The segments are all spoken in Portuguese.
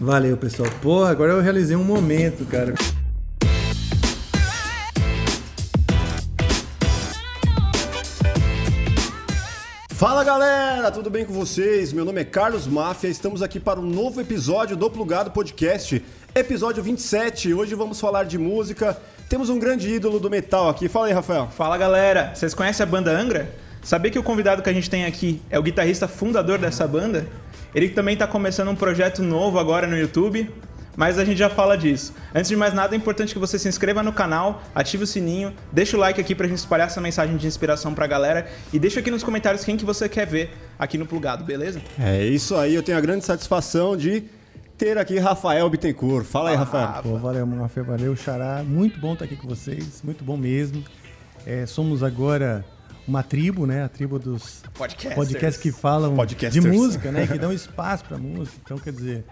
Valeu, pessoal. Porra, agora eu realizei um momento, cara. Fala galera, tudo bem com vocês? Meu nome é Carlos Máfia, estamos aqui para um novo episódio do Plugado Podcast, episódio 27. Hoje vamos falar de música. Temos um grande ídolo do metal aqui. Fala aí, Rafael. Fala galera, vocês conhecem a banda Angra? Sabia que o convidado que a gente tem aqui é o guitarrista fundador dessa banda? Ele também está começando um projeto novo agora no YouTube, mas a gente já fala disso. Antes de mais nada, é importante que você se inscreva no canal, ative o sininho, deixa o like aqui pra gente espalhar essa mensagem de inspiração pra galera e deixa aqui nos comentários quem que você quer ver aqui no Plugado, beleza? É isso aí, eu tenho a grande satisfação de ter aqui Rafael Bittencourt. Fala aí, Ah, Rafael. Pô, valeu, Mafia, valeu, Xará. Muito bom estar aqui com vocês, muito bom mesmo. É, somos agora uma tribo, né? A tribo dos Podcasters. podcasts que falam Podcasters. de música, né? Que dão espaço pra música. Então, quer dizer,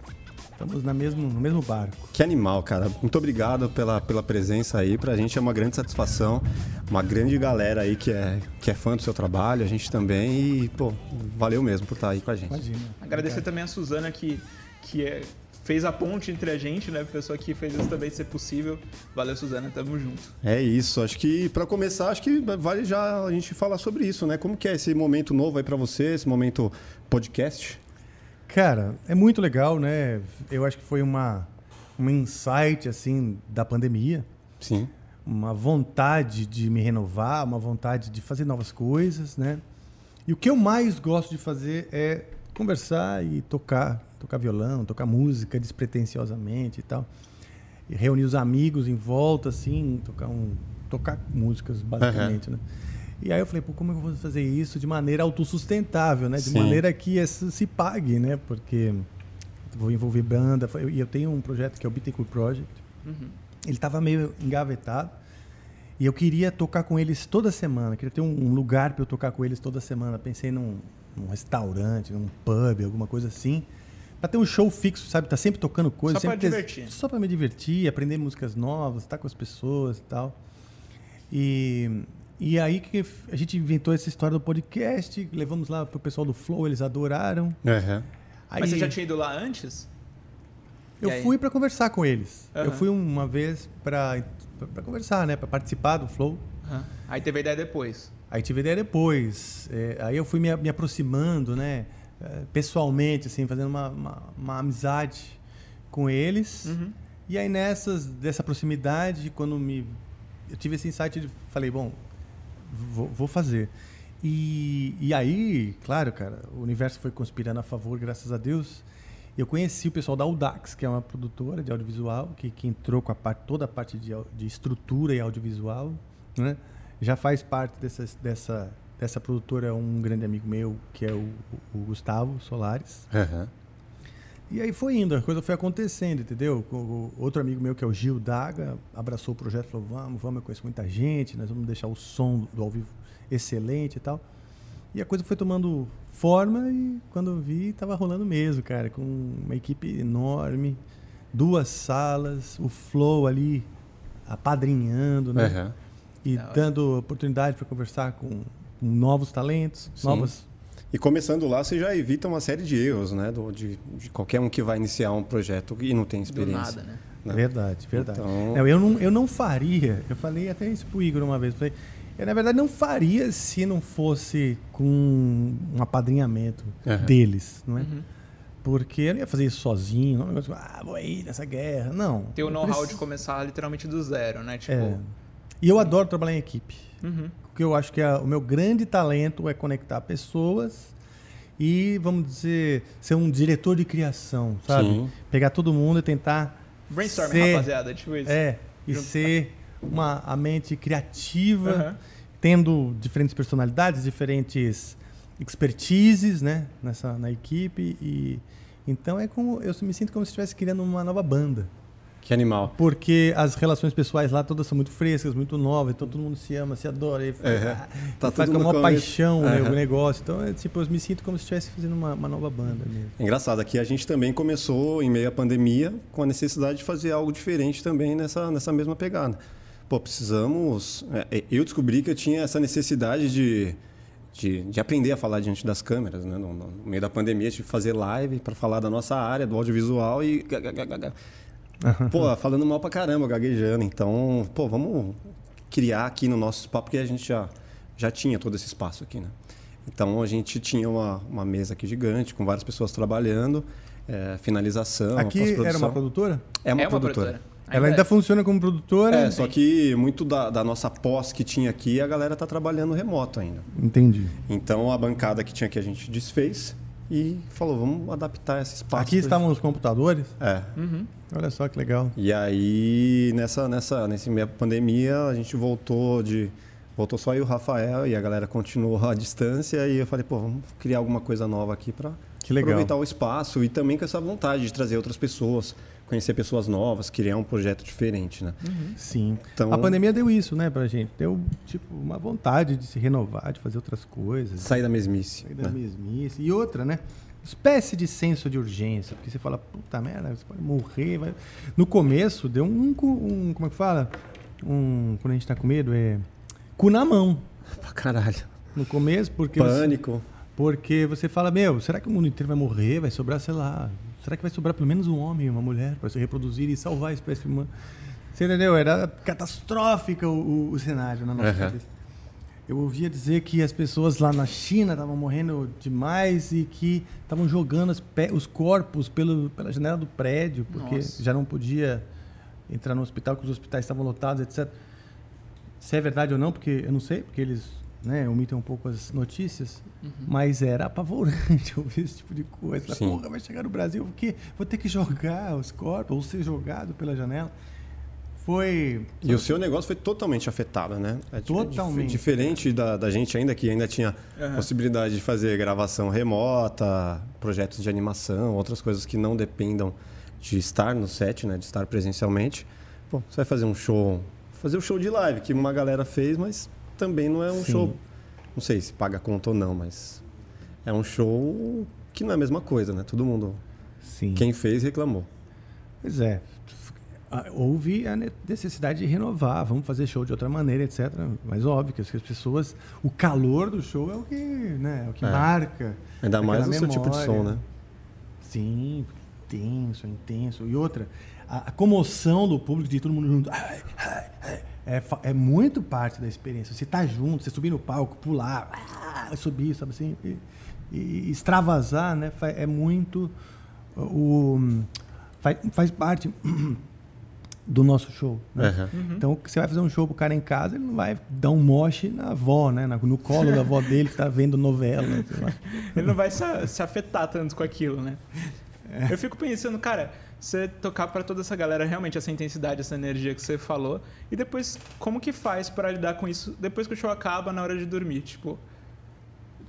estamos na mesmo, no mesmo barco. Que animal, cara. Muito obrigado pela, pela presença aí. Pra gente é uma grande satisfação. Uma grande galera aí que é, que é fã do seu trabalho, a gente também. E, pô, valeu mesmo por estar aí com a gente. Imagina. Agradecer também a Suzana que, que é- fez a ponte entre a gente, né? A pessoa que fez isso também ser possível. Valeu, Suzana, tamo junto. É isso. Acho que pra começar, acho que vale já a gente falar sobre isso, né? Como que é esse momento novo aí pra você, esse momento podcast? Cara, é muito legal, né? Eu acho que foi uma, um insight, assim, da pandemia. Sim. uma vontade de me renovar, uma vontade de fazer novas coisas, né? E o que eu mais gosto de fazer é conversar e tocar, tocar violão, tocar música despretensiosamente e tal. E reunir os amigos em volta, assim, tocar um, tocar músicas basicamente, né? E aí eu falei, pô, como é que eu vou fazer isso de maneira autossustentável, né? De Sim. maneira que isso se pague, né? Porque vou envolver banda, e eu tenho um projeto que é o Bittencourt Project, ele estava meio engavetado. E eu queria tocar com eles toda semana. Queria ter um, um lugar para eu tocar com eles toda semana. Pensei num, num restaurante, num pub, alguma coisa assim. Para ter um show fixo, sabe? Tá sempre tocando coisas. Só pra sempre ter- divertir. Só para me divertir, aprender músicas novas, estar com as pessoas e tal. E, e aí que a gente inventou essa história do podcast. Levamos lá pro pessoal do Flow, eles adoraram. Uhum. Aí, Mas você já tinha ido lá antes? Eu fui para conversar com eles. Eu Aham. fui uma vez para conversar, né? Para participar do Flow. Aí teve a ideia depois. Aí tive ideia depois. É, aí eu fui me, me aproximando, né? É, Pessoalmente, assim, fazendo uma, uma, uma amizade com eles. Uhum. E aí nessas, dessa proximidade, quando me... Eu tive esse insight de... Falei, bom, vou, vou fazer. E, e aí, claro, cara, o universo foi conspirando a favor, graças a Deus. Eu conheci o pessoal da Audax, que é uma produtora de audiovisual, que, que entrou com a parte, toda a parte de, de estrutura e audiovisual, né? Já faz parte dessa, dessa, dessa produtora um grande amigo meu, que é o, o Gustavo Solares. Uhum. E aí foi indo, a coisa foi acontecendo, entendeu? O, o- outro amigo meu, que é o Gil Daga, abraçou o projeto, falou, vamos, vamos, eu conheço muita gente, nós vamos deixar o som do ao vivo excelente e tal. E a coisa foi tomando forma e quando eu vi, tava rolando mesmo, cara, com uma equipe enorme, duas salas, o flow ali apadrinhando, né? Uhum. E dando oportunidade para conversar com novos talentos, Sim. novas E começando lá, você já evita uma série de erros, né? Do- de, de qualquer um que vai iniciar um projeto e não tem Do experiência. nada, né? né? Verdade, verdade. Então- Não, eu, não, eu não faria, eu falei até isso pro Igor uma vez, falei, eu na verdade não faria se não fosse com um apadrinhamento Aham. deles, não é? Uhum. Porque eu não ia fazer isso sozinho, não é um negócio, ah, vou aí nessa guerra, não. Ter o know-how de preciso- começar literalmente do zero, né? Tipo. É. E eu adoro trabalhar em equipe. Uhum. Porque eu acho que a- o meu grande talento é conectar pessoas e, vamos dizer, ser um diretor de criação, sabe? Sim. Pegar todo mundo e tentar Brainstorming, ser- rapaziada. Tipo isso. É, e ser uma a mente criativa, Aham. tendo diferentes personalidades, diferentes expertises, né, nessa na equipe e então é como eu me sinto como se estivesse criando uma nova banda, Que animal. porque as relações pessoais lá todas são muito frescas, muito novas, então todo mundo se ama, se adora, e, É, tá e faz com a no maior começo. paixão né, Aham. o negócio. Então, é, tipo, eu me sinto como se estivesse fazendo uma, uma nova banda mesmo. É Engraçado, aqui a gente também começou em meio à pandemia com a necessidade de fazer algo diferente também nessa, nessa mesma pegada. Pô, precisamos. é, Eu descobri que eu tinha essa necessidade de, de, de aprender a falar diante das câmeras, né? No, no meio da pandemia, tive que fazer live para falar da nossa área, do audiovisual e. Pô, falando mal pra caramba, gaguejando. Então, pô, vamos criar aqui no nosso espaço, porque a gente já, já tinha todo esse espaço aqui, né? Então a gente tinha uma, uma mesa aqui gigante, com várias pessoas trabalhando, é, finalização. Aqui era uma produtora? É uma, é uma produtora. produtora. Ela ainda é. funciona como produtora? É, só que muito da, da, nossa pós que tinha aqui, a galera tá trabalhando remoto ainda. Entendi. Então a bancada que tinha aqui a gente desfez e falou, vamos adaptar esse espaço. Aqui estavam os computadores? É. Uhum. Olha só que legal. E aí, nessa, nessa, nesse meio pandemia, a gente voltou de. Voltou só aí o Rafael e a galera continuou à distância. E eu falei, pô, vamos criar alguma coisa nova aqui para aproveitar o espaço e também com essa vontade de trazer outras pessoas conhecer pessoas novas, criar um projeto diferente, né? Uhum. Sim. Então, a pandemia deu isso, né, pra gente. Deu, tipo, uma vontade de se renovar, de fazer outras coisas. Sair da mesmice. Sair da né? mesmice. E outra, né? Espécie de senso de urgência, porque você fala, puta merda, você pode morrer. Vai... No começo, deu um, um, Como é que fala? Um. Quando a gente tá com medo, é. Cu na mão. Pra caralho. No começo, porque. Pânico. Você, porque você fala, meu, será que o mundo inteiro vai morrer? Vai sobrar, sei lá, Será que vai sobrar pelo menos um homem e uma mulher para se reproduzir e salvar a espécie humana? Você entendeu? Era catastrófico o, o, o cenário na nossa uhum. cabeça. Eu ouvia dizer que as pessoas lá na China estavam morrendo demais e que estavam jogando os corpos pelo, pela janela do prédio, porque Nossa. já não podia entrar no hospital, que os hospitais estavam lotados, etc. Se é verdade ou não, porque eu não sei, porque eles né, omitem um pouco as notícias, uhum. mas era apavorante ouvir esse tipo de coisa. Porra, vai chegar no Brasil, porque vou ter que jogar os corpos ou ser jogado pela janela. Foi. E o seu negócio foi totalmente afetado, né? É totalmente. Diferente da, da gente ainda, que ainda tinha uhum. possibilidade de fazer gravação remota, projetos de animação, outras coisas que não dependam de estar no set, né? De estar presencialmente. Bom, você vai fazer um show, fazer o um show de live que uma galera fez, mas também não é um Sim. show. Não sei se paga conta ou não, mas é um show que não é a mesma coisa, né? Todo mundo. Sim. Quem fez reclamou. Pois é. Houve a necessidade de renovar, vamos fazer show de outra maneira, etc. Mas óbvio que as pessoas. O calor do show é o que, né, é o que é. marca. Ainda mais o seu tipo de som, né? Sim, intenso, intenso. E outra, a, a comoção do público de todo mundo junto. Ai, ai, ai é, é muito parte da experiência. Você tá junto, você subir no palco, pular, ah, subir, sabe assim, e, e extravasar, né? É muito o faz, faz parte do nosso show. Né? Uhum. Então, você vai fazer um show pro cara em casa, ele não vai dar um moche na avó, né? No colo da avó dele que tá vendo novela. ele não vai se, se afetar tanto com aquilo, né? É. Eu fico pensando, cara, você tocar para toda essa galera realmente essa intensidade, essa energia que você falou. E depois, como que faz para lidar com isso depois que o show acaba na hora de dormir? Tipo,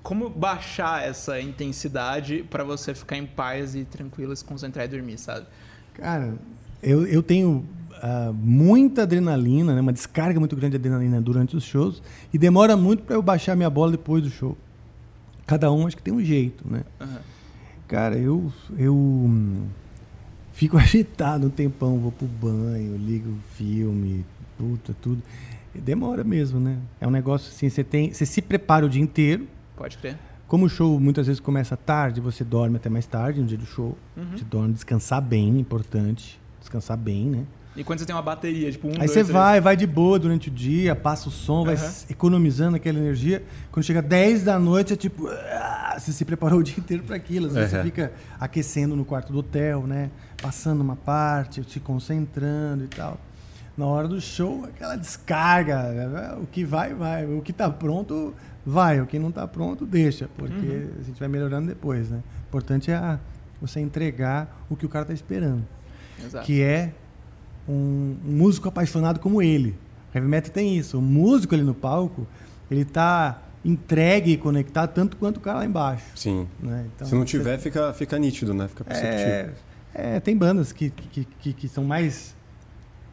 como baixar essa intensidade para você ficar em paz e tranquilo, se concentrar e dormir, sabe? Cara, eu, eu tenho uh, muita adrenalina, né? uma descarga muito grande de adrenalina durante os shows e demora muito para eu baixar minha bola depois do show. Cada um acho que tem um jeito, né? Uhum. Cara, eu eu fico agitado um tempão, vou pro banho, ligo o filme, puta, tudo. Demora mesmo, né? É um negócio assim, você tem, você se prepara o dia inteiro. Pode crer. Como o show muitas vezes começa tarde, você dorme até mais tarde no dia do show. Uhum. Você dorme, descansar bem, importante. Descansar bem, né? E quando você tem uma bateria, tipo um, Aí dois, você três... vai, vai de boa durante o dia, passa o som, uhum. vai economizando aquela energia. Quando chega 10 da noite, é tipo... Ah, você se preparou o dia inteiro para aquilo. Às vezes uhum. você fica aquecendo no quarto do hotel, né? Passando uma parte, se concentrando e tal. Na hora do show, aquela descarga. O que vai, vai. O que está pronto, vai. O que não está pronto, deixa. Porque uhum. a gente vai melhorando depois, né? O importante é você entregar o que o cara está esperando. Exato. Que é um, um, músico apaixonado como ele. Heavy metal tem isso. O músico ali no palco, ele tá entregue e conectado tanto quanto o cara lá embaixo. Sim. Né? Então, Se não tiver, você... fica, fica nítido, né? Fica perceptível. É, é tem bandas que, que, que, que, são mais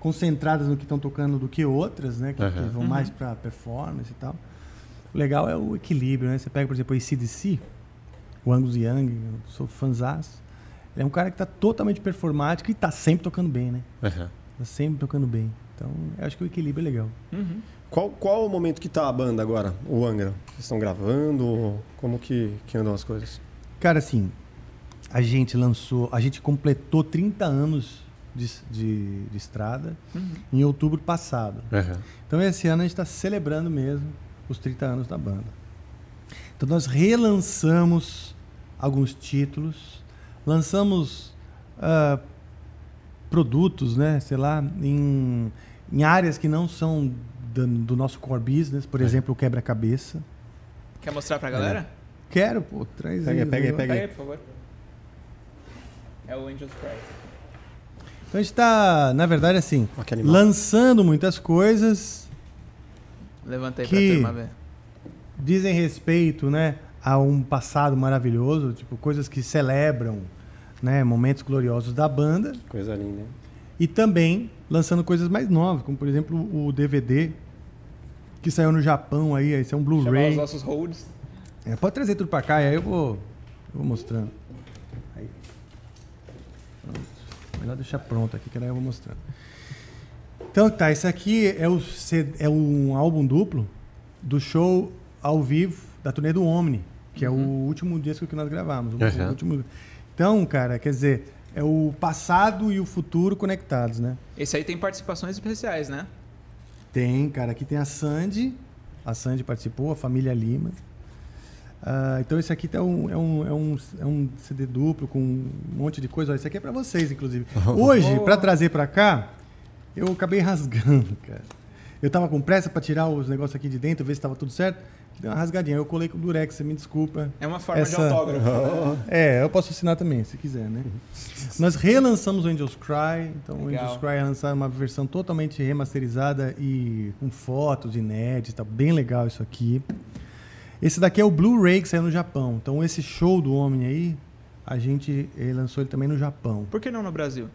concentradas no que estão tocando do que outras, né? Que, uhum. que vão uhum. mais para performance e tal. O legal é o equilíbrio, né? Você pega, por exemplo, o ACDC, o Angus Young, eu sou fãzaço. Ele é um cara que está totalmente performático e está sempre tocando bem, né? Uhum. Tá sempre tocando bem. Então, eu acho que o equilíbrio é legal. Uhum. Qual, qual o momento que tá a banda agora, o Angra? Vocês estão gravando? Como que, que andam as coisas? Cara, assim, a gente lançou, a gente completou 30 anos de, de, de estrada em outubro passado. Então esse ano a gente está celebrando mesmo os 30 anos da banda. Então nós relançamos alguns títulos, lançamos ah, produtos, né, sei lá, em, em áreas que não são do, do nosso core business, por exemplo, o quebra-cabeça. Quer mostrar pra galera? Quero, pô, traz Pega aí, aí, pega aí, pega Pega aí, por favor. É o Angels Cry. Então a gente está, na verdade, assim, lançando muitas coisas, Levanta aí Que- pra turma ver. dizem respeito, né, a um passado maravilhoso, tipo coisas que celebram, né, momentos gloriosos da banda, Coisa linda, e também lançando coisas mais novas, como por exemplo o DVD que saiu no Japão aí, esse é um Chamar os Blu-ray. nossos holds. É, pode trazer tudo pra cá e aí eu vou, eu vou mostrando. Aí. Pronto. Melhor deixar pronto aqui que daí eu vou mostrando. Então tá, esse aqui é, o, é um álbum duplo do show ao vivo da turnê do Omni, que é o último disco que nós gravamos. o Uhum. último- Então, cara, quer dizer, é o passado e o futuro conectados, né? Esse aí tem participações especiais, né? Tem, cara. Aqui tem a Sandy. A Sandy participou, a família Lima. Ah, então esse aqui tá um- é, um, é, um, é um CD duplo com um monte de coisa. Ó, Esse aqui é pra vocês, inclusive. Hoje, Oh. pra trazer pra cá, eu acabei rasgando, cara. Eu tava com pressa pra tirar os negócios aqui de dentro, ver se tava tudo certo. Deu uma rasgadinha. Eu colei com durex, você me desculpa. É uma forma Essa- de autógrafo. É, eu posso assinar também, se quiser, né? Nós relançamos o Angels Cry, então o Legal. Angels Cry é lançar uma versão totalmente remasterizada e com fotos inéditas, tá bem legal isso aqui. Esse daqui é o Blu-ray que saiu no Japão. Então esse show do Omni aí, a gente lançou ele também no Japão. Por que não no Brasil?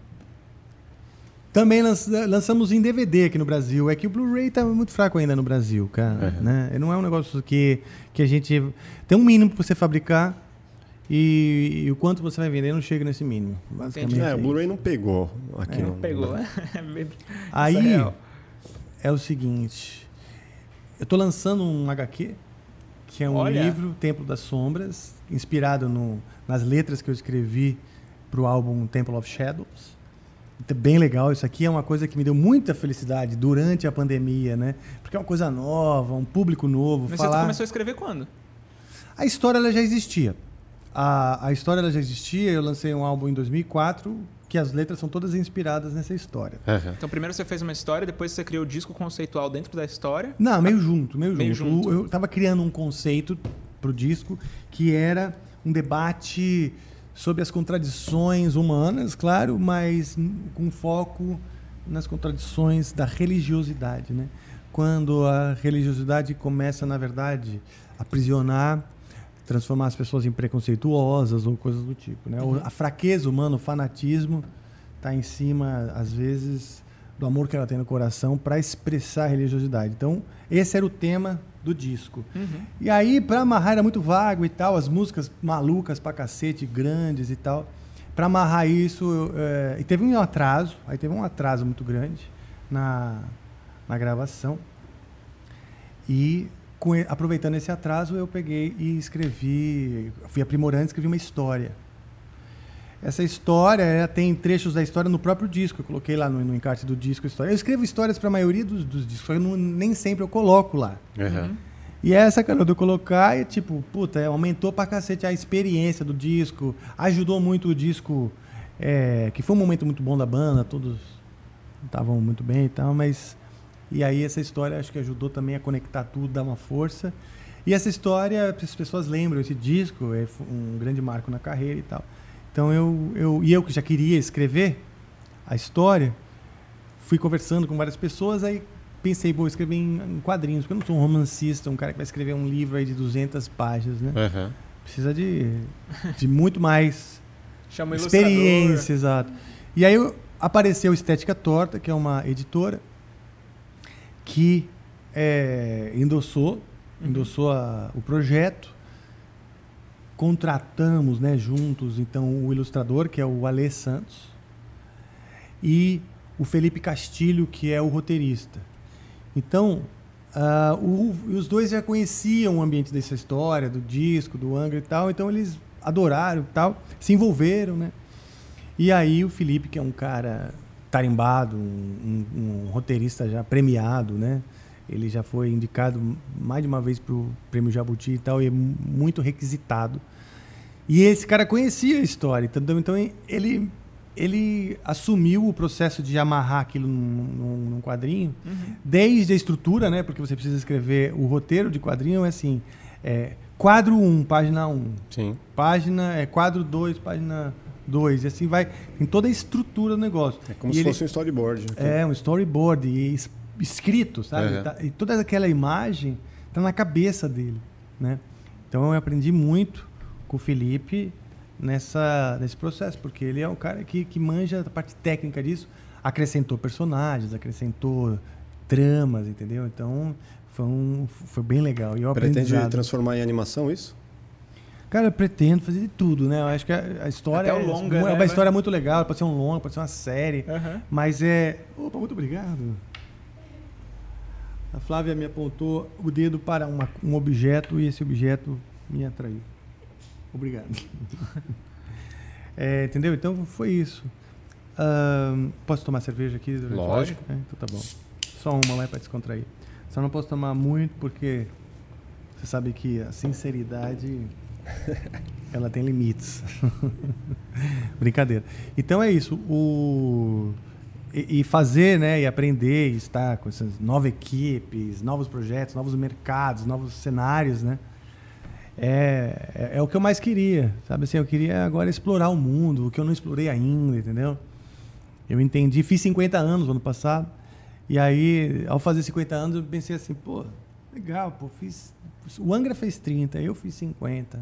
Também lança- lançamos em DVD aqui no Brasil. É que o Blu-ray tá muito fraco ainda no Brasil, cara. Uhum. Né? Não é um negócio que, que a gente. Tem um mínimo pra você fabricar e, e o quanto você vai vender não chega nesse mínimo. Basicamente. É, o é Blu-ray não pegou aqui. É, não. Pegou, né? Aí é é o seguinte. Eu tô lançando um HQ, que é um Olha. livro, Templo das Sombras, inspirado no- nas letras que eu escrevi pro álbum Temple of Shadows. Então, bem legal, isso aqui é uma coisa que me deu muita felicidade durante a pandemia, né? Porque é uma coisa nova, um público novo. Mas falar... você começou a escrever quando? A história ela já existia. A, a história ela já existia, eu lancei um álbum em 2004, que as letras são todas inspiradas nessa história. Uhum. Então primeiro você fez uma história, depois você criou o disco conceitual dentro da história. Não, meio junto, meio, Meio junto. junto. O- Eu estava criando um conceito pro disco que era um debate sobre as contradições humanas, claro, mas com foco nas contradições da religiosidade, né? Quando a religiosidade começa, na verdade, a aprisionar, transformar as pessoas em preconceituosas ou coisas do tipo, né? O- A fraqueza humana, o fanatismo, está em cima, às vezes, do amor que ela tem no coração para expressar a religiosidade. Então, esse era o tema do disco. E aí, para amarrar, era muito vago e tal, as músicas malucas pra cacete, grandes e tal. Para amarrar isso, eu, eh, e teve um atraso, aí teve um atraso muito grande na, na gravação. E com aproveitando esse atraso, eu peguei e escrevi, fui aprimorando, escrevi uma história. Essa história ela tem trechos da história no próprio disco. Eu coloquei lá no, no encarte do disco a história. Eu escrevo histórias para a maioria dos, dos discos, só que eu não- nem sempre eu coloco lá. Uhum. E essa, cara, de eu colocar e, tipo, puta, é, aumentou pra cacete a experiência do disco, ajudou muito o disco, é, que foi um momento muito bom da banda, todos estavam muito bem e tal, mas. E aí essa história acho que ajudou também a conectar tudo, dar uma força. E essa história, as pessoas lembram, esse disco é um grande marco na carreira e tal. Então eu, eu. E eu que já queria escrever a história, fui conversando com várias pessoas, aí pensei, vou escrever em, em quadrinhos, porque eu não sou um romancista, um cara que vai escrever um livro aí de 200 páginas, né? Uhum. Precisa de, de muito mais Chama experiência, exato. E aí eu- apareceu Estética Torta, que é uma editora que é, endossou, endossou a- o projeto. Contratamos, né, juntos, então o ilustrador, que é o Alê Santos, e o Felipe Castilho, que é o roteirista. Então, ah, o- os dois já conheciam o ambiente dessa história, do disco, do Angra e tal, então eles adoraram e tal, se envolveram, né? E aí o Felipe, que é um cara tarimbado, um, um- um roteirista já premiado, né? Ele já foi indicado mais de uma vez para o Prêmio Jabuti e tal, e é mu- muito requisitado. E esse cara conhecia a história, então, então ele, ele assumiu o processo de amarrar aquilo num, num- num quadrinho, desde a estrutura, né? Porque você precisa escrever o roteiro de quadrinho, é assim, é, quadro 1, página 1, Sim. página, é quadro 2, página 2, e assim vai, tem toda a estrutura do negócio. É como E se ele- fosse um storyboard. é, um storyboard e es- escrito, sabe? Uhum. Tá- e toda aquela imagem tá na cabeça dele, né? Então eu aprendi muito com o Felipe nessa, nesse processo, porque ele é um cara que, que manja a parte técnica disso, acrescentou personagens, acrescentou tramas, entendeu? Então foi, um, foi bem legal. E eu Pretende transformar em animação isso? Cara, eu pretendo fazer de tudo, né? Eu acho que a, a história Até o é, longa, é né, uma vai? história muito legal, pode ser um longa, pode ser uma série. Aham. Mas é. Opa, muito obrigado. A Flávia me apontou o dedo para uma- um objeto e esse objeto me atraiu. Obrigado. É, entendeu? Então foi isso. Posso tomar cerveja aqui? Lógico. É, então tá bom. Só uma lá para descontrair. Só não posso tomar muito porque você sabe que a sinceridade ela tem limites. Brincadeira. Então é isso. O e, e fazer, né, e aprender, e estar com essas novas equipes, novos projetos, novos mercados, novos cenários, né? É, é, é o que eu mais queria, sabe assim? Eu queria agora explorar o mundo, o que eu não explorei ainda, entendeu? Eu entendi, fiz 50 anos no ano passado, e aí, ao fazer 50 anos, eu pensei assim, pô, legal, pô, fiz. O Angra fez 30, eu fiz 50.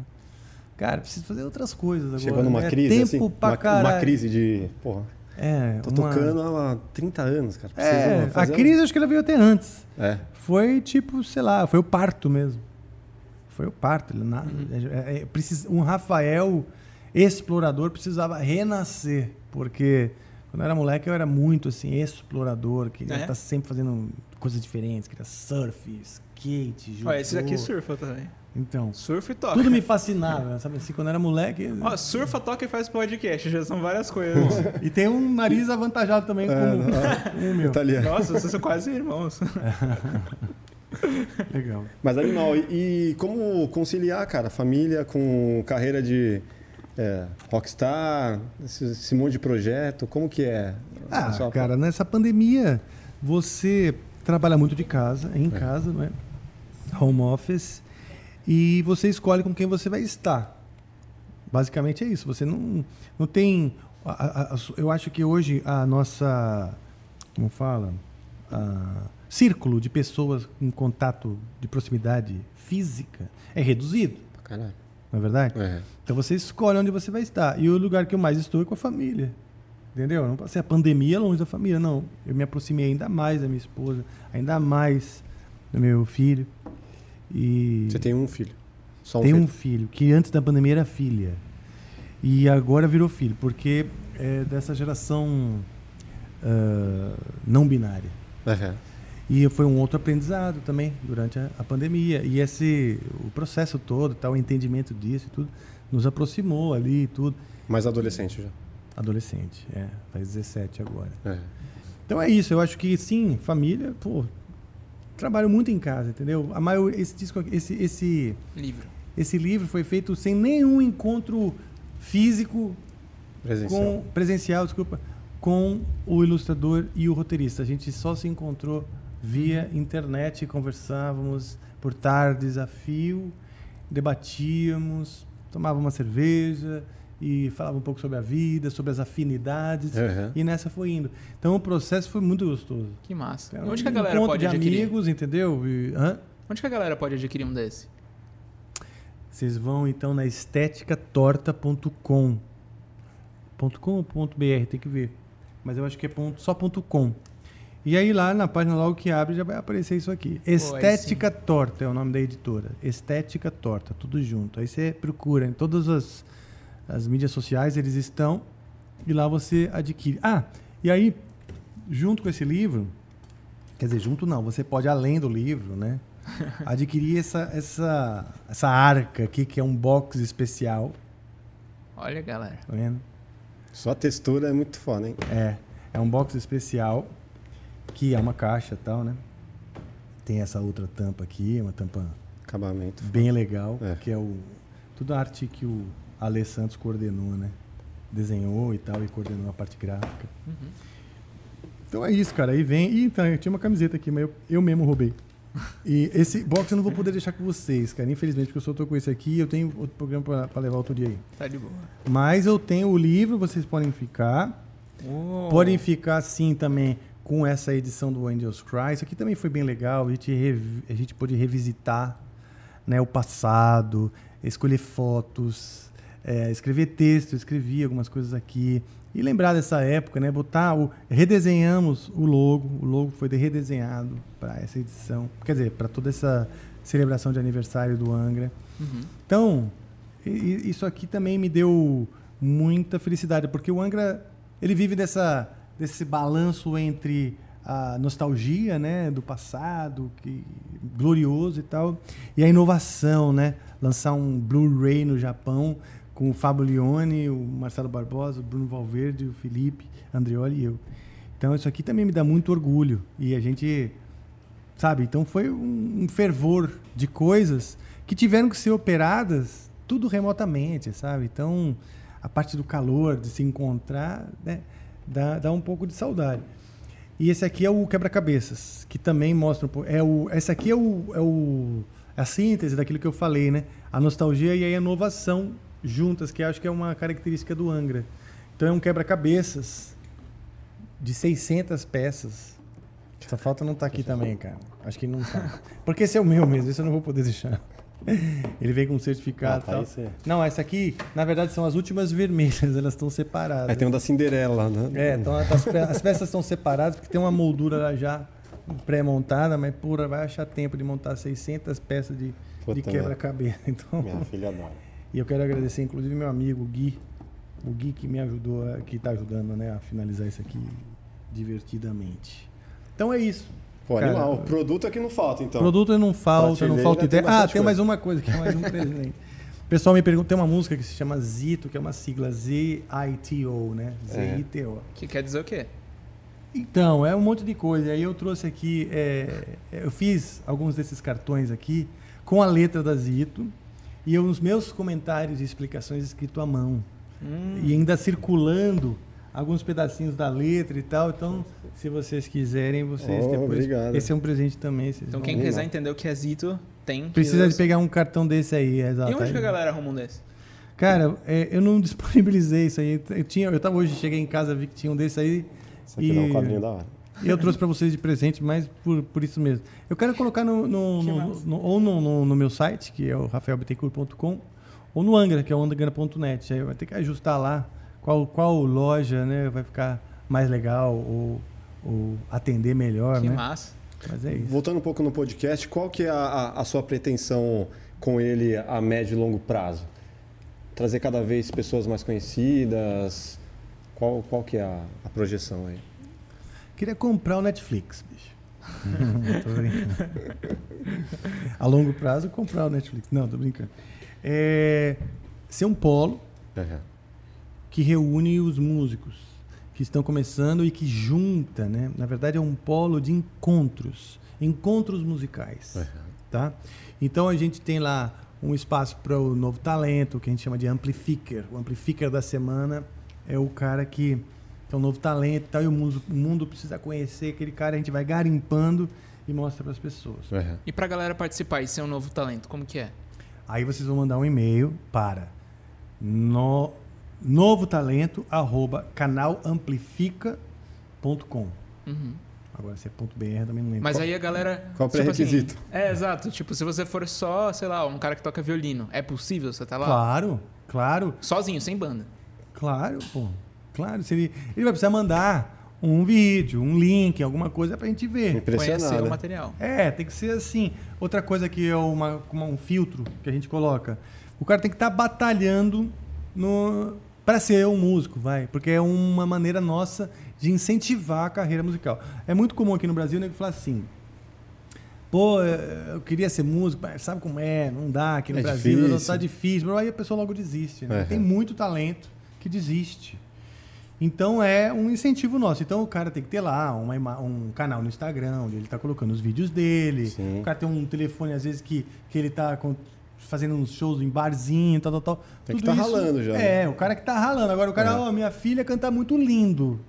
Cara, preciso fazer outras coisas agora. Chegou numa é crise tempo assim? pra uma, caralho. uma crise de. Porra, É, tô uma- tocando há 30 anos, cara. Preciso É, a fazer um- crise acho que ela veio até antes. É. Foi tipo, sei lá, foi o parto mesmo. Foi o parto. Ele na- é- é- precis- um Rafael explorador precisava renascer, porque quando eu era moleque eu era muito assim, explorador, queria É? estar sempre fazendo coisas diferentes, queria surf, skate, judô. Ó, esse aqui surfa também. Então, Surfa e toca. tudo me fascinava, sabe assim, quando eu era moleque. Ó, surfa, toca e faz podcast. Já são várias coisas. E tem um nariz avantajado também É, como o meu. italiano. Nossa, vocês são quase irmãos. Legal. Mas animal, e, e como conciliar, cara, família com carreira de é, rockstar, esse, esse monte de projeto, como que é? Ah, sua- cara, nessa pandemia você trabalha muito de casa, em casa, não é? Home office. E você escolhe com quem você vai estar. Basicamente é isso. Você não, não tem. a- a- a- eu acho que hoje a nossa. Como fala? A, círculo de pessoas em contato de proximidade física é reduzido, Pra Caralho. não é verdade? É. Então você escolhe onde você vai estar. E o lugar que eu mais estou é com a família. Entendeu? Não passei a pandemia longe da família, não. Eu me aproximei ainda mais da minha esposa, ainda mais do meu filho. E Você tem um filho. Só um tem filho. um filho, que antes da pandemia era filha. E agora virou filho, porque é dessa geração ah, não binária. É. E foi um outro aprendizado também durante a, a pandemia. E esse o processo todo, tal, o entendimento disso e tudo, nos aproximou ali e tudo. Mais adolescente já. Adolescente, é, faz 17 agora. É. Então é isso, eu acho que sim, família, pô, trabalho muito em casa, entendeu? A maior, esse disco, esse, esse, Livro. esse livro foi feito sem nenhum encontro físico Presencial. com presencial, desculpa, com o ilustrador e o roteirista. A gente só se encontrou via internet, conversávamos por tardes a fio, debatíamos, tomávamos uma cerveja e falava um pouco sobre a vida, sobre as afinidades. Uhum. E nessa foi indo. Então o processo foi muito gostoso. Que massa. Era onde que a um galera encontro pode de adquirir? amigos, entendeu? E- hã? Onde que a galera pode adquirir um desse? Vocês vão então na esteticatorta.com. .com ou ponto .br, tem que ver. Mas eu acho que é ponto, só ponto .com. E aí lá na página logo que abre já vai aparecer isso aqui. Estética Torta é o nome da editora. Estética Torta, tudo junto. Aí você procura em todas as, as mídias sociais, eles estão. E lá você adquire. Ah, e aí, junto com esse livro, Quer dizer, junto não, você pode, além do livro, né? adquirir essa, essa, essa arca aqui, que é um box especial. Olha, galera. Tá vendo? Só a textura é muito foda, hein? É. É um box especial, que é uma caixa e tal, né? Tem essa outra tampa aqui, uma tampa Acabamento. bem legal, É. que é o tudo a arte que o Ale Santos coordenou, né? Desenhou e tal e coordenou a parte gráfica. Então é isso, cara. Aí vem. Ih, então, eu tinha uma camiseta aqui, mas eu, eu mesmo roubei. E esse box eu não vou poder deixar com vocês, cara. Infelizmente, porque eu só tô com esse aqui e eu tenho outro programa pra, pra levar outro dia aí. Tá de boa. Mas eu tenho o livro, vocês podem ficar. Oh. Podem ficar sim também com essa edição do Angels Cry. Isso aqui também foi bem legal. A gente, revi- a gente pôde revisitar né, o passado, escolher fotos, é, escrever texto, escrevi algumas coisas aqui. E lembrar dessa época, né? Botar o. Redesenhamos o logo. O logo foi de- redesenhado para essa edição. Quer dizer, para toda essa celebração de aniversário do Angra. Uhum. Então, isso aqui também me deu muita felicidade, porque o Angra ele vive dessa, desse balanço entre a nostalgia, né, do passado, que glorioso e tal, e a inovação, né, lançar um Blu-ray no Japão com o Fábio Leone, o Marcelo Barbosa, o Bruno Valverde, o Felipe Andreoli e eu. Então isso aqui também me dá muito orgulho e a gente sabe? Então foi um, fervor de coisas que tiveram que ser operadas tudo remotamente, sabe? Então a parte do calor, de se encontrar, né? Dá, dá um pouco de saudade. E esse aqui é o quebra-cabeças, que também mostra um pouco. É o, esse aqui é, o, é o, a síntese daquilo que eu falei, né? A nostalgia e a inovação juntas, que acho que é uma característica do Angra. Então é um quebra-cabeças de 600 peças. Só falta não estar aqui também, cara. Acho que não tá. Porque esse é o meu mesmo, esse eu não vou poder deixar. Ele vem com um certificado Ah, tá, tal. é. Não, essa aqui, na verdade, são as últimas vermelhas, elas estão separadas. Aí tem um da Cinderela, né? É, então as, as peças estão separadas porque tem uma moldura lá já pré-montada, mas pura, vai achar tempo de montar 600 peças de, de Puta, quebra-cabeça. Então, Minha filha adora. e eu quero agradecer, inclusive, meu amigo Gui, o Gui que me ajudou, que está ajudando né, a finalizar isso aqui divertidamente. Então é isso. Pô, Cara, animal. O produto aqui não falta, então. Produto não falta, não falta tem ideia. Ah, bastante tem mais uma coisa, que é mais um presente. O pessoal me pergunta, tem uma música que se chama Zito, que é uma sigla Z-I-T-O, né? É. Z-I-T-O. Que quer dizer o quê? Então, é um monte de coisa. Aí eu trouxe aqui, é, eu fiz alguns desses cartões aqui com a letra da Zito e os meus comentários e explicações escrito à mão. Hum. E ainda circulando alguns pedacinhos da letra e tal. Então, se vocês quiserem, vocês Oh, depois. obrigado. Esse é um presente também. vocês Então quem quiser lá. entender o que é Zito, tem. Precisa de pegar um cartão desse aí, exato. E onde que a galera arruma um desse? Cara, é, eu não disponibilizei isso aí. Eu tinha, eu tava hoje, cheguei em casa, vi que tinha um desse aí. Isso aqui dá um E- quadrinho da hora. E eu trouxe para vocês de presente, mas por, por isso mesmo. Eu quero colocar no, no- no- no- ou no, no- no meu site, que é o rafaelbittencourt.com, ou no Angra, que é o angra.net. Aí vai ter que ajustar lá qual, qual loja né, vai ficar mais legal ou, ou atender melhor, Que né? massa. Mas é isso. Voltando um pouco no podcast, qual que é a, a- sua pretensão com ele a médio e longo prazo? Trazer cada vez pessoas mais conhecidas? Qual, qual que é a, a projeção aí? Queria comprar o Netflix, bicho. tô brincando. A longo prazo, comprar o Netflix. Não, tô brincando. É, ser um polo que reúne os músicos que estão começando e que junta, né? Na verdade é um polo de encontros, encontros musicais, tá? Então a gente tem lá um espaço para o novo talento, que a gente chama de amplifier. O amplifier da semana é o cara que é um novo talento, e tal, e o mundo, o mundo precisa conhecer aquele cara, a gente vai garimpando e mostra para as pessoas. E pra galera participar e ser um novo talento, como que é? Aí vocês vão mandar um e-mail para no, novotalento arroba canalamplifica.com. Uhum. Agora se é ponto .br também não lembro. Mas aí a galera. Qual o tipo pré-requisito? assim, é, exato. Tipo, se você for só, sei lá, um cara que toca violino, é possível você tá lá? Claro, claro, Sozinho, sem banda. claro, pô. Claro, se ele, ele vai precisar mandar um vídeo, um link, alguma coisa pra gente ver. Conhecer o material. É, tem que ser assim. Outra coisa que é uma, uma- um filtro que a gente coloca. O cara tem que estar batalhando no para ser um músico, vai, porque é uma maneira nossa de incentivar a carreira musical. É muito comum aqui no Brasil, né, que falar assim, pô, eu queria ser músico, mas sabe como é, não dá aqui no É Brasil, difícil. não tá difícil. Aí a pessoa logo desiste, né? É. Tem muito talento que desiste. Então é um incentivo nosso. Então o cara tem que ter lá uma um canal no Instagram, onde ele está colocando os vídeos dele. Sim. O cara tem um telefone, às vezes, que, que ele está fazendo uns shows em barzinho, tal, tal, tal. Tem que Tudo tá ralando já, É, o cara que tá ralando. Agora o cara, É. ó, minha filha canta muito lindo.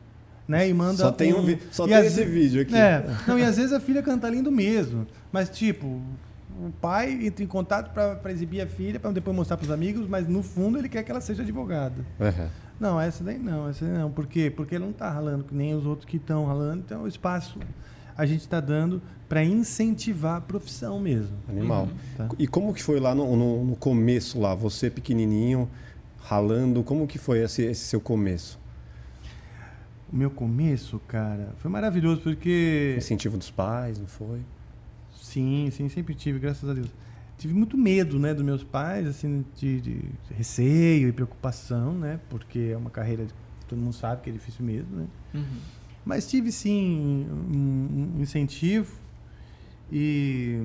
Né? E manda Só tem um um só tem esse vídeo aqui. É. Não, e às vezes a filha canta lindo mesmo. Mas, tipo, o pai entra em contato para exibir a filha, para depois mostrar para os amigos, mas no fundo ele quer que ela seja advogada. Aham. Não, essa daí não, essa daí não. Por quê? Porque ele não tá ralando que nem os outros que estão ralando. Então, o espaço a gente está dando para incentivar a profissão mesmo. Animal. Tá. E como que foi lá no, no- no começo lá? Você pequenininho, ralando, como que foi esse, esse seu começo? O meu começo, cara, foi maravilhoso porque. Incentivo dos pais, não foi? Sim, sim, sempre tive, graças a Deus. Tive muito medo, né, dos meus pais, assim, de, de receio e preocupação, né, porque é uma carreira que todo mundo sabe que é difícil mesmo, né. Uhum. Mas tive, sim, um, incentivo e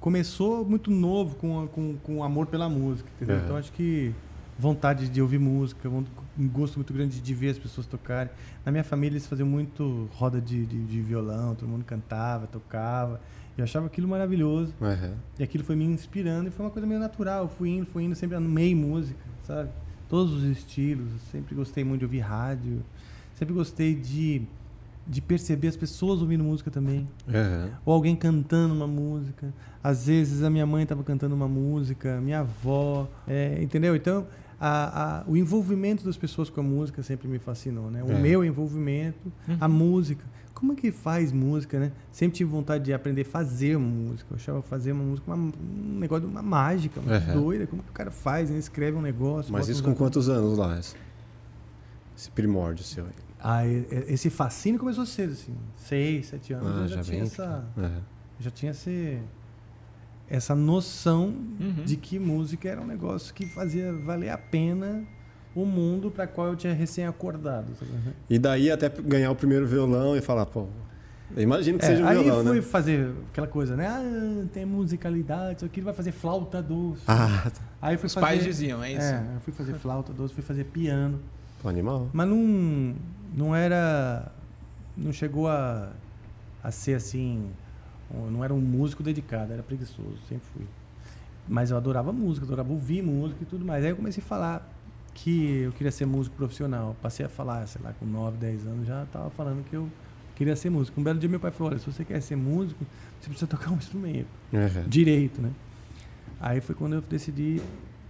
começou muito novo com, com, com amor pela música, entendeu? Aham. Então acho que vontade de ouvir música, um gosto muito grande de ver as pessoas tocarem. Na minha família eles faziam muito roda de, de, de violão, todo mundo cantava, tocava. Eu achava aquilo maravilhoso. Aham. E aquilo foi me inspirando e foi uma coisa meio natural. Eu fui indo, fui indo, sempre amei música, sabe? Todos os estilos. Sempre gostei muito de ouvir rádio. Sempre gostei de, de perceber as pessoas ouvindo música também. Aham. Ou alguém cantando uma música. Às vezes a minha mãe estava cantando uma música, minha avó, é, entendeu? Então, a, a- o envolvimento das pessoas com a música sempre me fascinou, né? O É. meu envolvimento, a música. Como é que faz música, né? Sempre tive vontade de aprender a fazer música. Eu achava fazer uma música uma- um negócio, uma mágica, muito Aham. doida. Como que o cara faz, né? Escreve um negócio. Mas isso com quantos anos lá? Esse, esse primórdio seu aí? E- esse fascínio começou cedo, assim. Seis, sete anos. Ah, eu já, já tinha vem essa... Aham. já tinha esse, essa noção Uhum. de que música era um negócio que fazia valer a pena o mundo para qual eu tinha recém acordado. sabe? E daí até ganhar o primeiro violão e falar, pô, imagino que É, seja um aí violão, fui né? fazer aquela coisa, né? Ah, tem musicalidade, isso aqui vai fazer flauta doce. Ah, tá. aí fui Os fazer, pais diziam, é isso? É, eu fui fazer flauta doce, fui fazer piano. Pô, animal. Mas não, não era. Não chegou a, a ser assim. Não era um músico dedicado, era preguiçoso, sempre fui. Mas eu adorava música, adorava ouvir música e tudo mais. Aí eu comecei a falar que eu queria ser músico profissional. Passei a falar, sei lá, com 9, 10 anos já estava falando que eu queria ser músico. Um belo dia meu pai falou: olha, se você quer ser músico, você precisa tocar um instrumento Aham. direito, né? Aí foi quando eu decidi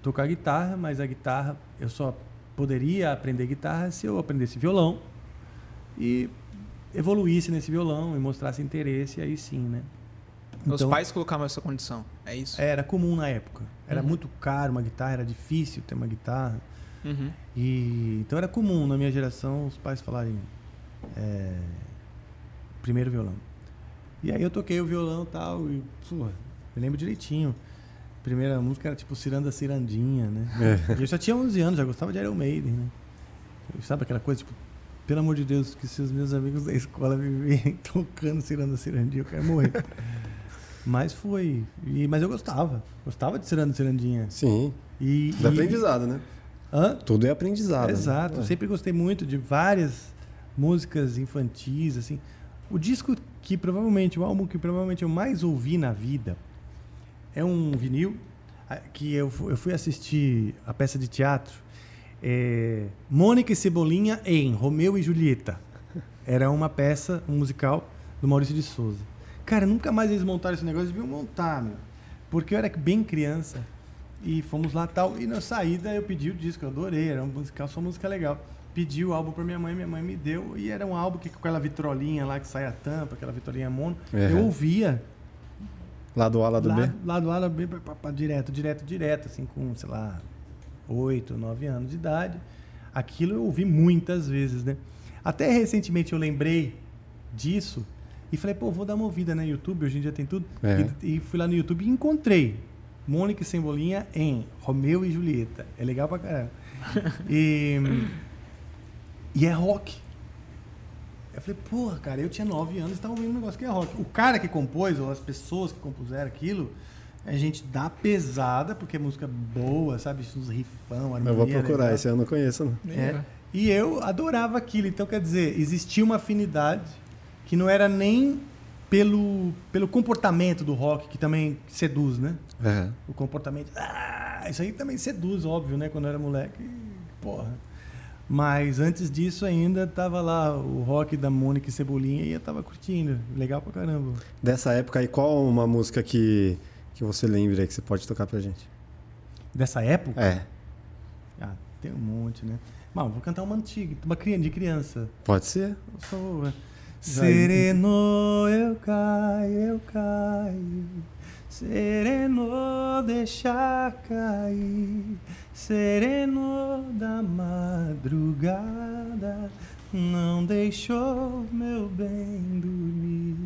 tocar guitarra, mas a guitarra eu só poderia aprender guitarra se eu aprendesse violão e evoluísse nesse violão e mostrasse interesse, aí sim, né? Os pais colocavam essa condição, é isso? Era comum na época. Era Uhum. muito caro uma guitarra, era difícil ter uma guitarra. Uhum. E então era comum na minha geração os pais falarem é, primeiro violão. E aí eu toquei o violão e tal e pô, me lembro direitinho. A primeira música era tipo Ciranda Cirandinha, né? É. E eu já tinha 11 anos, já gostava de Iron Maiden, né? Sabe aquela coisa tipo, pelo amor de Deus, que se os meus amigos da escola me verem tocando Ciranda Cirandinha, eu quero morrer. mas foi, e, mas eu gostava, gostava de Ciranda Cirandinha. Sim. E, Tudo é e- aprendizado, né? Hã? Tudo é aprendizado. né? Exato. É. Eu sempre gostei muito de várias músicas infantis, assim. O disco que provavelmente, o álbum que provavelmente eu mais ouvi na vida é um vinil que eu, eu fui assistir a peça de teatro é, Mônica e Cebolinha em Romeu e Julieta. Era uma peça, um musical do Maurício de Souza. Cara, nunca mais eles montaram esse negócio, eles deviam montar, meu. Porque eu era bem criança e fomos lá tal. E na saída eu pedi o disco, eu adorei, era um musical, só música legal. Pedi o álbum pra minha mãe, minha mãe me deu. E era um álbum que com aquela vitrolinha lá que sai a tampa, aquela vitrolinha mono. Uhum. Eu ouvia Lado A, lado lá, B. lá do lado B, pá, pá, pá, direto, direto, direto, assim, com, sei lá, 8, 9 anos de idade. Aquilo eu ouvi muitas vezes, né? Até recentemente eu lembrei disso e falei, pô, vou dar uma ouvida no YouTube, hoje em dia tem tudo. É. E, e fui lá no YouTube e encontrei Mônica e Cebolinha em Romeu e Julieta. É legal pra caramba. e, e é rock. Eu falei, porra, cara, eu tinha 9 anos e estava ouvindo um negócio que é rock. O cara que compôs, ou as pessoas que compuseram aquilo, a gente dá pesada, porque é música boa, sabe? Uns rifão, harmonia. Eu vou procurar, legal. esse eu não conheço, não. É. E eu adorava aquilo. Então, quer dizer, existia uma afinidade que não era nem pelo, pelo comportamento do rock, que também seduz, né? É. O comportamento. Ah, isso aí também seduz, óbvio, né? Quando eu era moleque. Porra. Mas antes disso ainda tava lá o rock da Mônica e Cebolinha e eu tava curtindo. Legal pra caramba. Dessa época aí, qual uma música que, que você lembra aí que você pode tocar pra gente? Dessa época? É, Ah, tem um monte, né? Mas vou cantar uma antiga, uma criança, de criança. pode ser. Eu sou. Sereno, eu caio, eu caio. Sereno, deixa cair. Sereno da madrugada, não deixou meu bem dormir.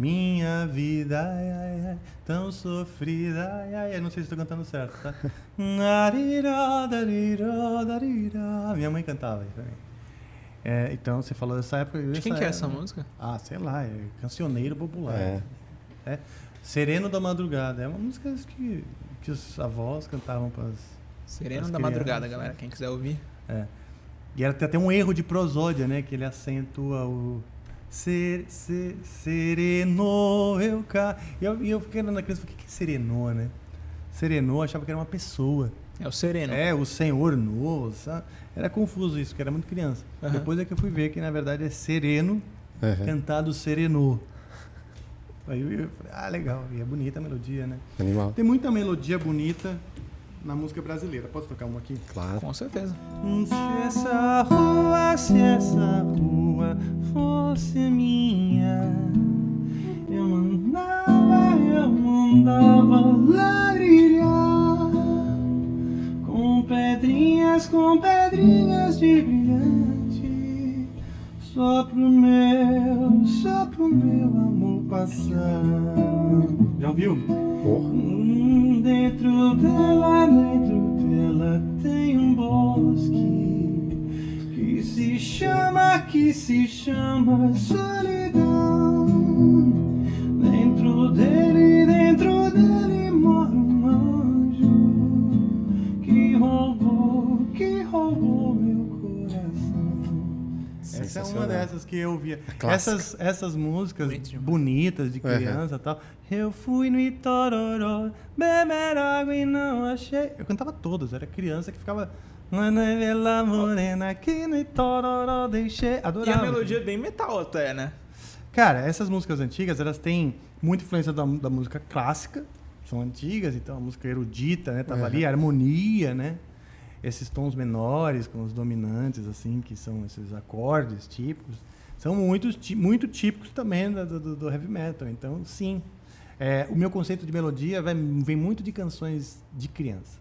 Minha vida, ai, ai, ai, tão sofrida, ai, ai, ai. Não sei se estou cantando certo, tá? Minha mãe cantava isso também. É, então, você falou dessa época. De quem que é essa música? Ah, sei lá, é cancioneiro popular. É. É. Sereno da Madrugada. É uma música que, que os avós cantavam para as. Sereno As da crianças. Madrugada, galera. Quem quiser ouvir. É. E ela tem até um erro de prosódia, né? Que ele acentua o. Ser, ser, sereno, eu cá. E eu, eu fiquei na criança, o que que é serenô, né? Serenô, eu achava que era uma pessoa. É o Sereno. É, o senhor no, sabe? Era confuso isso, porque era muito criança. Aham. Depois é que eu fui ver que na verdade é sereno, Uhum. cantado serenô. Aí eu falei, ah, legal, e é bonita a melodia, né? Animal. Tem muita melodia bonita na música brasileira. Posso tocar uma aqui? Claro. Com certeza. Hum, Se essa rua, se essa rua fosse minha, eu mandava, eu mandava ladrilhar com pedrinhas, com pedrinhas de brilhante, só pro meu, só pro meu amor passar. Já ouviu? Porra. Hum, Dentro dela, dentro dela tem um bosque que se chama, que se chama solidão. Dentro dele, dentro dele mora um anjo que roubou, que roubou meu coração. Essa é uma dessas que eu via. clássica. Essas, essas músicas bonitas de criança e tal. Eu fui no Itororó, beber água e não achei. Eu cantava todas, era criança que ficava. Manela morena aqui no Itororó deixei. E Adorava. a melodia é bem metal até, né? Cara, essas músicas antigas, elas têm muita influência da, da música clássica. São antigas, então a música erudita, né? Tava Uhum. ali, a harmonia, né? Esses tons menores com os dominantes, assim, que são esses acordes típicos. São muito, muito típicos também do, do- do heavy metal. Então, sim. É, o meu conceito de melodia vai- vem muito de canções de criança.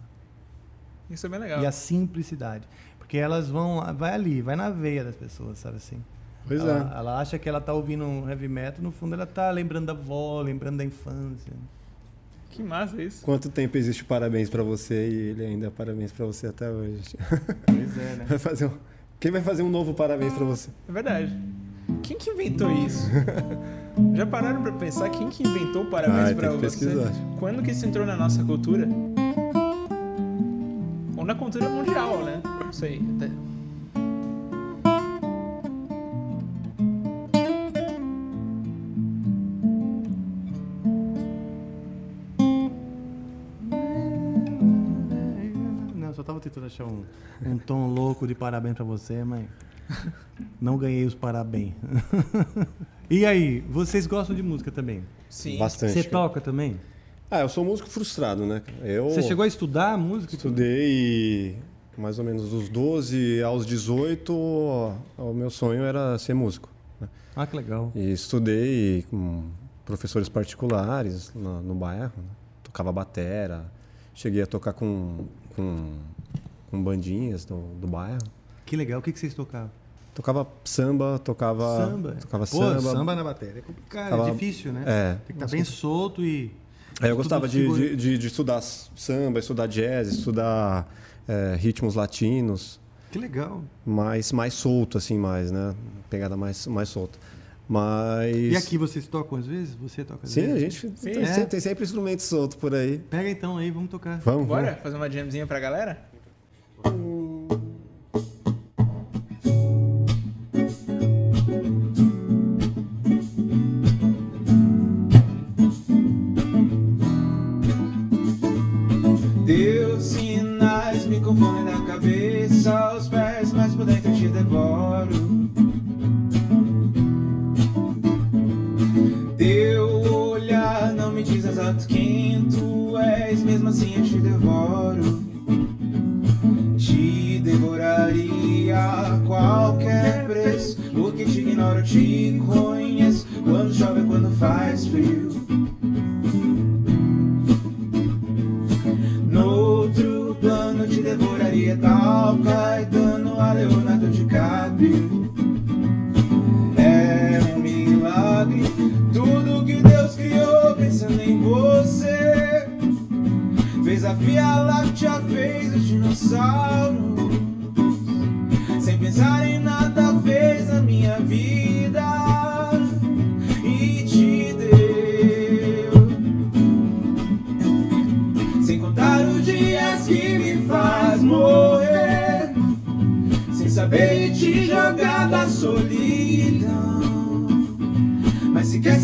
Isso é bem legal. E a simplicidade. Porque elas vão, vai ali, vai na veia das pessoas, sabe assim? Pois ela, é. ela acha que ela tá ouvindo um heavy metal, no fundo ela tá lembrando da avó, lembrando da infância. Que massa isso. Quanto tempo existe o parabéns pra você e ele ainda é parabéns pra você até hoje? Pois é, né? Vai fazer um... Quem vai fazer um novo parabéns pra você? É verdade. Quem que inventou isso? Já pararam pra pensar quem que inventou o parabéns Ah, que você? pesquisar. Quando que isso entrou na nossa cultura? Na cultura mundial, né? Não sei. Até. Não, só tava tentando achar um, um tom louco de parabéns pra você, mas não ganhei os parabéns. e aí, vocês gostam de música também? Sim. Bastante. Você toca também? Ah, eu sou músico frustrado, né? Eu Você chegou a estudar música? estudei mais ou menos dos 12 aos 18, o meu sonho era ser músico. né? Ah, que legal. E estudei com professores particulares no, no bairro, né? tocava batera, cheguei a tocar com, com, com bandinhas do, do bairro. Que legal. O que, que vocês tocavam? Tocava samba, tocava samba. tocava Pô, samba. samba na bateria. É complicado, Tava- é difícil, né? É. Tem que estar bem solto e. Aí eu gostava de, de, de- de estudar samba, estudar jazz, estudar é, ritmos latinos. Que legal. mais, mais solto, assim, mais, né? Pegada mais, mais solta. Mas. E aqui vocês tocam às vezes? Você toca às Sim, a vezes? gente Sim. tem, É. sempre, tem sempre instrumento solto por aí. Pega então aí, vamos tocar. Vamos, Bora fazer uma jamzinha pra galera? Chove, quando faz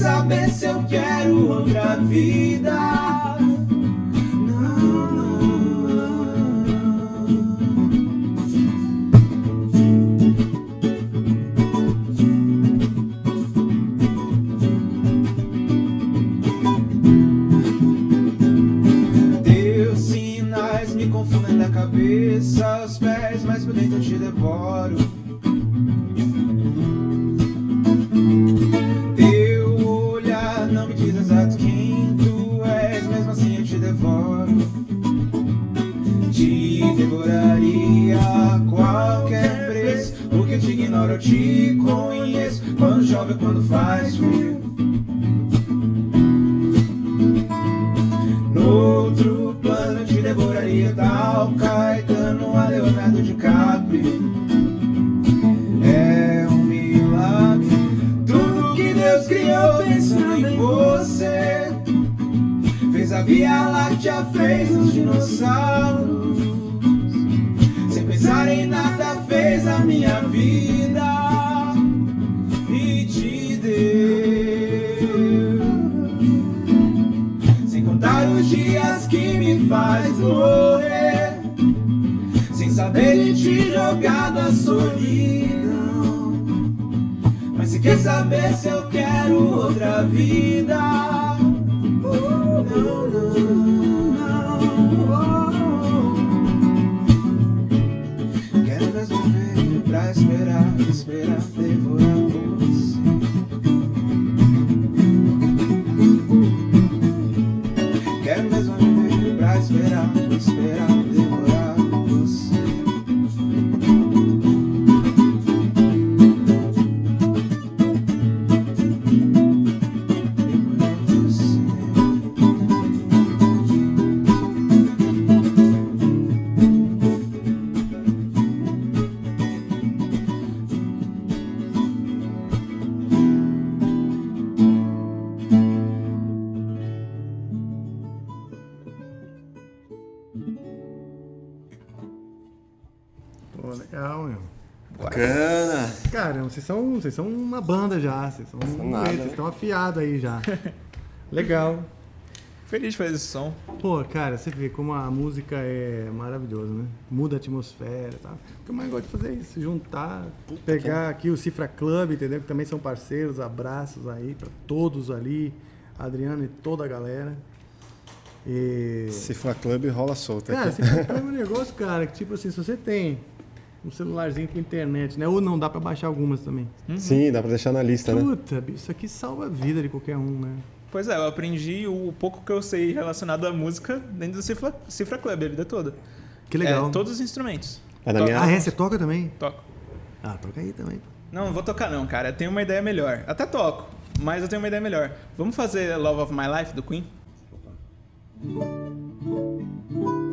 saber se eu quero outra vida vida E te deu sem contar os dias que me faz morrer. Sem saber de te jogar da solidão. Mas se quer saber se eu quero outra vida? Não, não, vocês são, uma banda já. Vocês são um nada, vocês né? estão afiados aí já. legal. Feliz de fazer esse som. Pô, cara, você vê como a música é maravilhosa, né? Muda a atmosfera e tal. O que eu mais gosto de fazer é isso, juntar, pegar aqui o Cifra Club, entendeu? Que também são parceiros, abraços aí pra todos ali, Adriano e toda a galera. E... Cifra Club rola solta. Cara, aqui. Cifra Club é um negócio, cara, que tipo assim, se você tem um celularzinho com internet, né? Ou não dá pra baixar algumas também. Sim, dá pra deixar na lista, né? Puta, bicho, isso aqui salva a vida de qualquer um, né? Pois é, eu aprendi o pouco que eu sei relacionado à música dentro do Cifra, Cifra Club a vida toda. Que legal. É, todos os instrumentos. É na minha- Ah, é? Você toca também? Toco. Ah, toca aí também. Não, não vou tocar não, cara. Eu tenho uma ideia melhor. Até toco, mas eu tenho uma ideia melhor. Vamos fazer Love of My Life do Queen? Love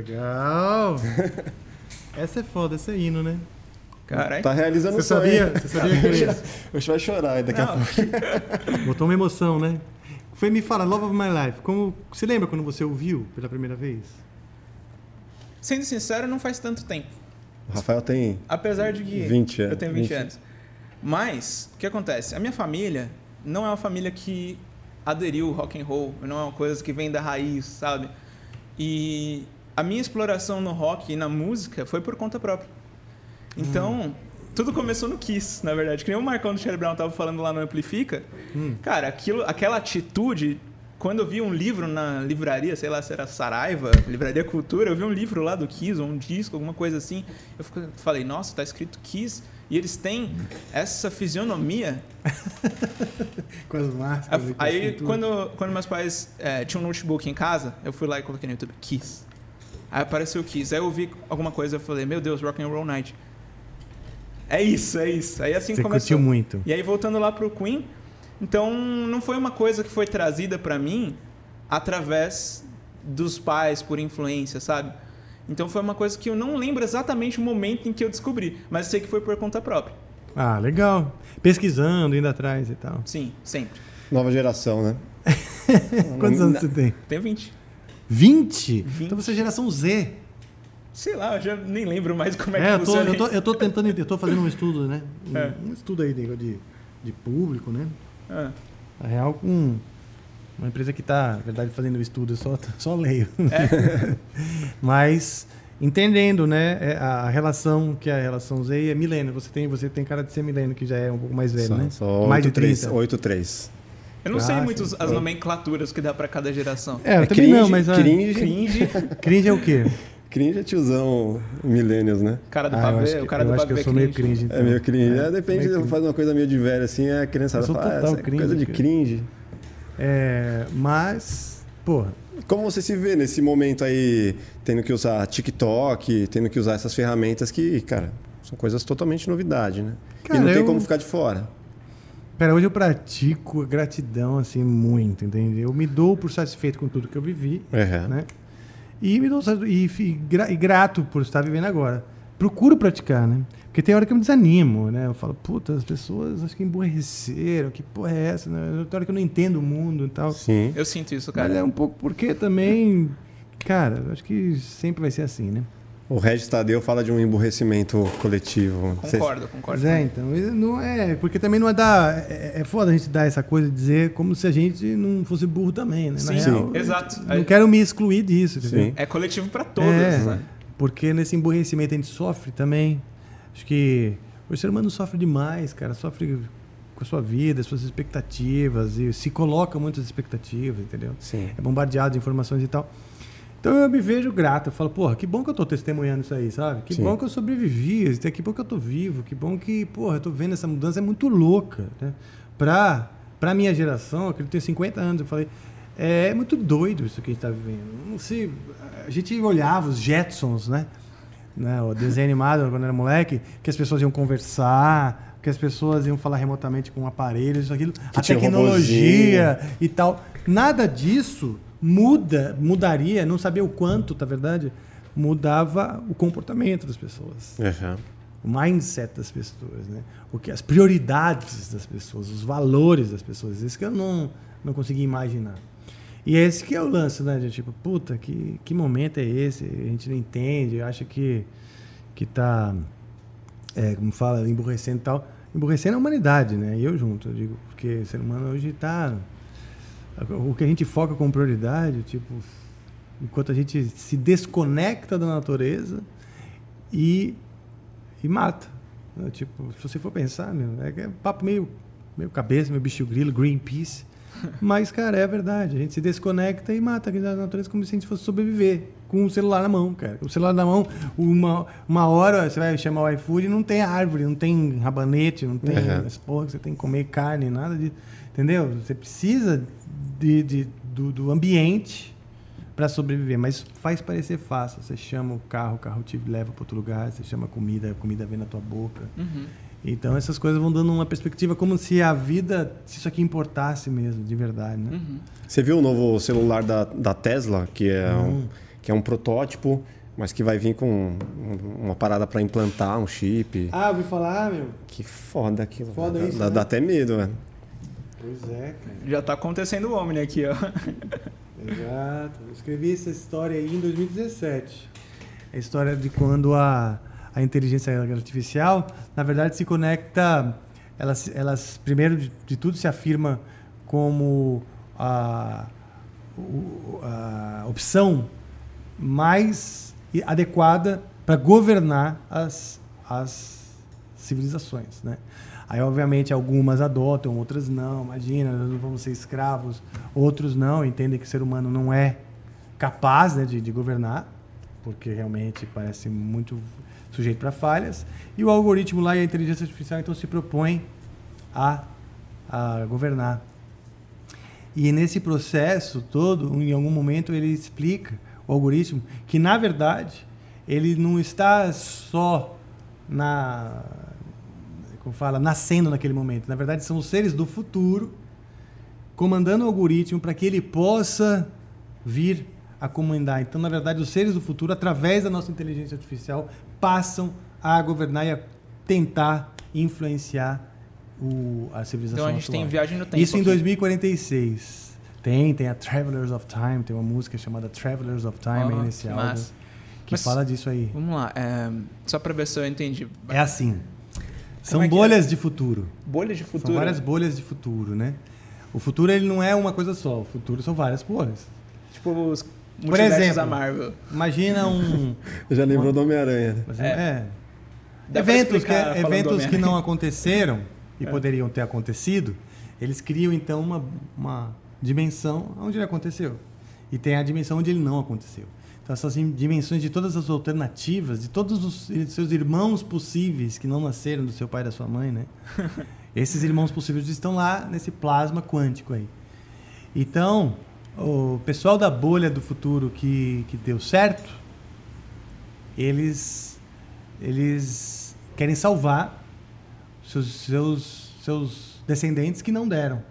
Legal. essa é foda, essa é hino, né? Caralho. Tá realizando Você sonho. sabia? Você sabia que ele Hoje vai chorar daqui a Não, pouco. botou uma emoção, né? Foi me fala, Love of My Life. Como, você lembra quando você ouviu pela primeira vez? Sendo sincero, não faz tanto tempo. O Rafael tem. Apesar de que 20 anos. eu tenho 20, 20. anos. Mas, o que acontece? A minha família não é uma família que aderiu ao rock and roll, não é uma coisa que vem da raiz, sabe? E a minha exploração no rock e na música foi por conta própria. Então, tudo começou no Kiss, na verdade. Que nem o Marcão do Charlie Brown tava falando lá no Amplifica. Cara, aquilo, aquela atitude quando eu vi um livro na livraria, sei lá se era Saraiva, Livraria Cultura, eu vi um livro lá do Kiss, ou um disco, alguma coisa assim. Eu falei, nossa, tá escrito Kiss. E eles têm essa fisionomia. Com as máscaras. Aí, quando, quando meus pais eh, tinham um notebook em casa, eu fui lá e coloquei no YouTube Kiss. Aí apareceu Kiss. Aí eu vi alguma coisa eu falei, meu Deus, Rock and Roll Night. É isso, é isso. Aí assim Você começou. curtiu muito. E aí, voltando lá pro Queen, então não foi uma coisa que foi trazida pra mim através dos pais, por influência, sabe? Então foi uma coisa que eu não lembro exatamente o momento em que eu descobri, mas sei que foi por conta própria. Ah, legal. Pesquisando, indo atrás e tal. Sim, sempre. Nova geração, né? Quantos anos você tem? Tenho 20. 20? 20. Então você é geração Z. Sei lá, eu já nem lembro mais como é, É, que eu tô, funciona. eu, tô, eu tô tentando, eu tô fazendo um estudo, né? Um, É. um estudo aí de, de, de público, né? Ah, Na real, com uma empresa que está, na verdade, fazendo o estudo, eu só, só leio. É? Mas entendendo, né, é a relação que é a relação Z e é milênio. Você tem, você tem cara de ser milênio, que já é um pouco mais velho, Só, né? só mais de 83. 30. 83. Eu não sei Ah, muito sim. as nomenclaturas que dá pra cada geração. É, eu É também cringe, não, mas a, cringe, Cringe, cringe é o quê? cringe é tiozão millennials, né? cara do Ah, eu acho pavê, que, o cara eu do acho que pavê eu sou meio cringe. cringe. Então. É meio cringe. É, depende, meio cringe. faz uma coisa meio de velho assim, a criançada Eu fala, ah, é coisa cringe, de cringe. É, mas, porra, Como você se vê nesse momento aí, tendo que usar TikTok, tendo que usar essas ferramentas que, cara, são coisas totalmente novidade, né? Cara, e não tem eu- como ficar de fora. Pera, hoje eu pratico gratidão, assim, muito, entendeu? Eu me dou por satisfeito com tudo que eu vivi, É. né? E me dou e, e grato por estar vivendo agora. Procuro praticar, né? Porque tem hora que eu me desanimo, né? Eu falo, puta, as pessoas acho que emborreceram, que porra é essa? Né? Tem hora que eu não entendo o mundo e tal. Sim. Eu sinto isso, Mas cara. é um pouco porque também, cara, eu acho que sempre vai ser assim, né? O Regis Tadeu fala de um emburrecimento coletivo. Concordo, concordo. Pois é, então, não é. Porque também não é dar. É, é foda a gente dar essa coisa de dizer como se a gente não fosse burro também, né? Na Sim, real, exato. Não quero me excluir disso? Sim. É coletivo pra todos, É, né? porque nesse emburrecimento a gente sofre também. Acho que o ser humano sofre demais, cara. Sofre com a sua vida, suas expectativas, e se coloca muitas expectativas, entendeu? Sim. É bombardeado de informações e tal. Então eu me vejo grato. Eu falo, porra, que bom que eu tô testemunhando isso aí, sabe? Que Sim. bom que eu sobrevivi, que bom que eu tô vivo, que bom que, porra, eu tô vendo essa mudança, é muito louca, né? Pra, pra minha geração, que eu tenho 50 anos, eu falei, é muito doido isso que a gente tá vivendo. Não sei, a gente olhava os Jetsons, né? né? O desenho animado, quando era moleque, que as pessoas iam conversar, que as pessoas iam falar remotamente com aparelhos, aquilo. a tinha tecnologia e tal. Nada disso muda, mudaria, não sabia o quanto, tá verdade? Mudava o comportamento das pessoas, Aham. o mindset das pessoas, né? O que as prioridades das pessoas, os valores das pessoas, isso que eu não não consegui imaginar. E esse que é o lance, né? De tipo, puta, que, que momento é esse? A gente não entende, acha que que tá é, como fala, emburrecendo e tal. Emburrecendo a humanidade, né? E eu junto, eu digo, porque o ser humano hoje tá o que a gente foca como prioridade, tipo, enquanto a gente se desconecta da natureza e, e mata. né? Tipo, se você for pensar, meu, é, é papo meio, meio cabeça, meio bicho grilo, Greenpeace. Mas, cara, é a verdade. A gente se desconecta e mata a natureza como se a gente fosse sobreviver com o celular na mão, cara. O celular na mão, uma, uma hora você vai chamar o iFood e não tem árvore, não tem rabanete, não tem Uhum. as porra que você tem que comer carne, nada de. Entendeu? Você precisa de, de- do, do ambiente para sobreviver, mas faz parecer fácil. Você chama o carro, o carro te leva para outro lugar, você chama a comida, a comida vem na tua boca. Uhum. Então essas coisas vão dando uma perspectiva como se a vida, se isso aqui importasse mesmo, de verdade, né? Uhum. Você viu o novo celular da, da Tesla, que é, um, que é um protótipo, mas que vai vir com um- uma parada para implantar um chip. Ah, ouvi falar, meu. Que foda aquilo. Foda dá, isso, dá, né? dá até medo, velho. Pois é, cara. Já tá acontecendo o Omni aqui, ó. Exato. Eu escrevi essa história aí em 2017. É a história de quando a, a inteligência artificial, na verdade, se conecta. Elas, elas primeiro de, tudo, se afirma como a, a opção mais adequada para governar as, as civilizações, né? Aí, obviamente, algumas adotam, outras não. Imagina, nós não vamos ser escravos. Outros não, entendem que o ser humano não é capaz né, de, de governar, porque realmente parece muito sujeito para falhas. E o algoritmo lá e a inteligência artificial, então, se propõe a, a governar. E nesse processo todo, em algum momento, ele explica, o algoritmo, que, na verdade, ele não está só na como fala, nascendo naquele momento. Na verdade, são os seres do futuro comandando o algoritmo para que ele possa vir a comandar. Então, na verdade, os seres do futuro, através da nossa inteligência artificial, passam a governar e a tentar influenciar o, a civilização Então a gente tem atual. viagem no tempo. Isso em aqui. 2046. Tem, tem a Travelers of Time, tem uma música chamada Travelers of Time aí Ó, nesse que álbum que Mas- fala disso aí. Vamos lá, é, só pra ver se eu entendi. É assim. São é é? bolhas de futuro. Bolha de futuro. São várias bolhas de futuro, né? O futuro ele não é uma coisa só. O futuro são várias bolhas. Tipo os multiversos exemplo, da Marvel. Imagina um. Já lembrou do Homem-Aranha, né? É. é. Pra Eventos, que, eventos que não aconteceram e É. poderiam ter acontecido, eles criam então uma, uma dimensão onde ele aconteceu. E tem a dimensão onde ele não aconteceu. Então, essas im- dimensões de todas as alternativas, de todos os seus irmãos possíveis que não nasceram do seu pai e da sua mãe, né? Esses irmãos possíveis estão lá nesse plasma quântico aí. Então, o pessoal da bolha do futuro que, que deu certo, eles, eles querem salvar seus, seus, seus descendentes que não deram.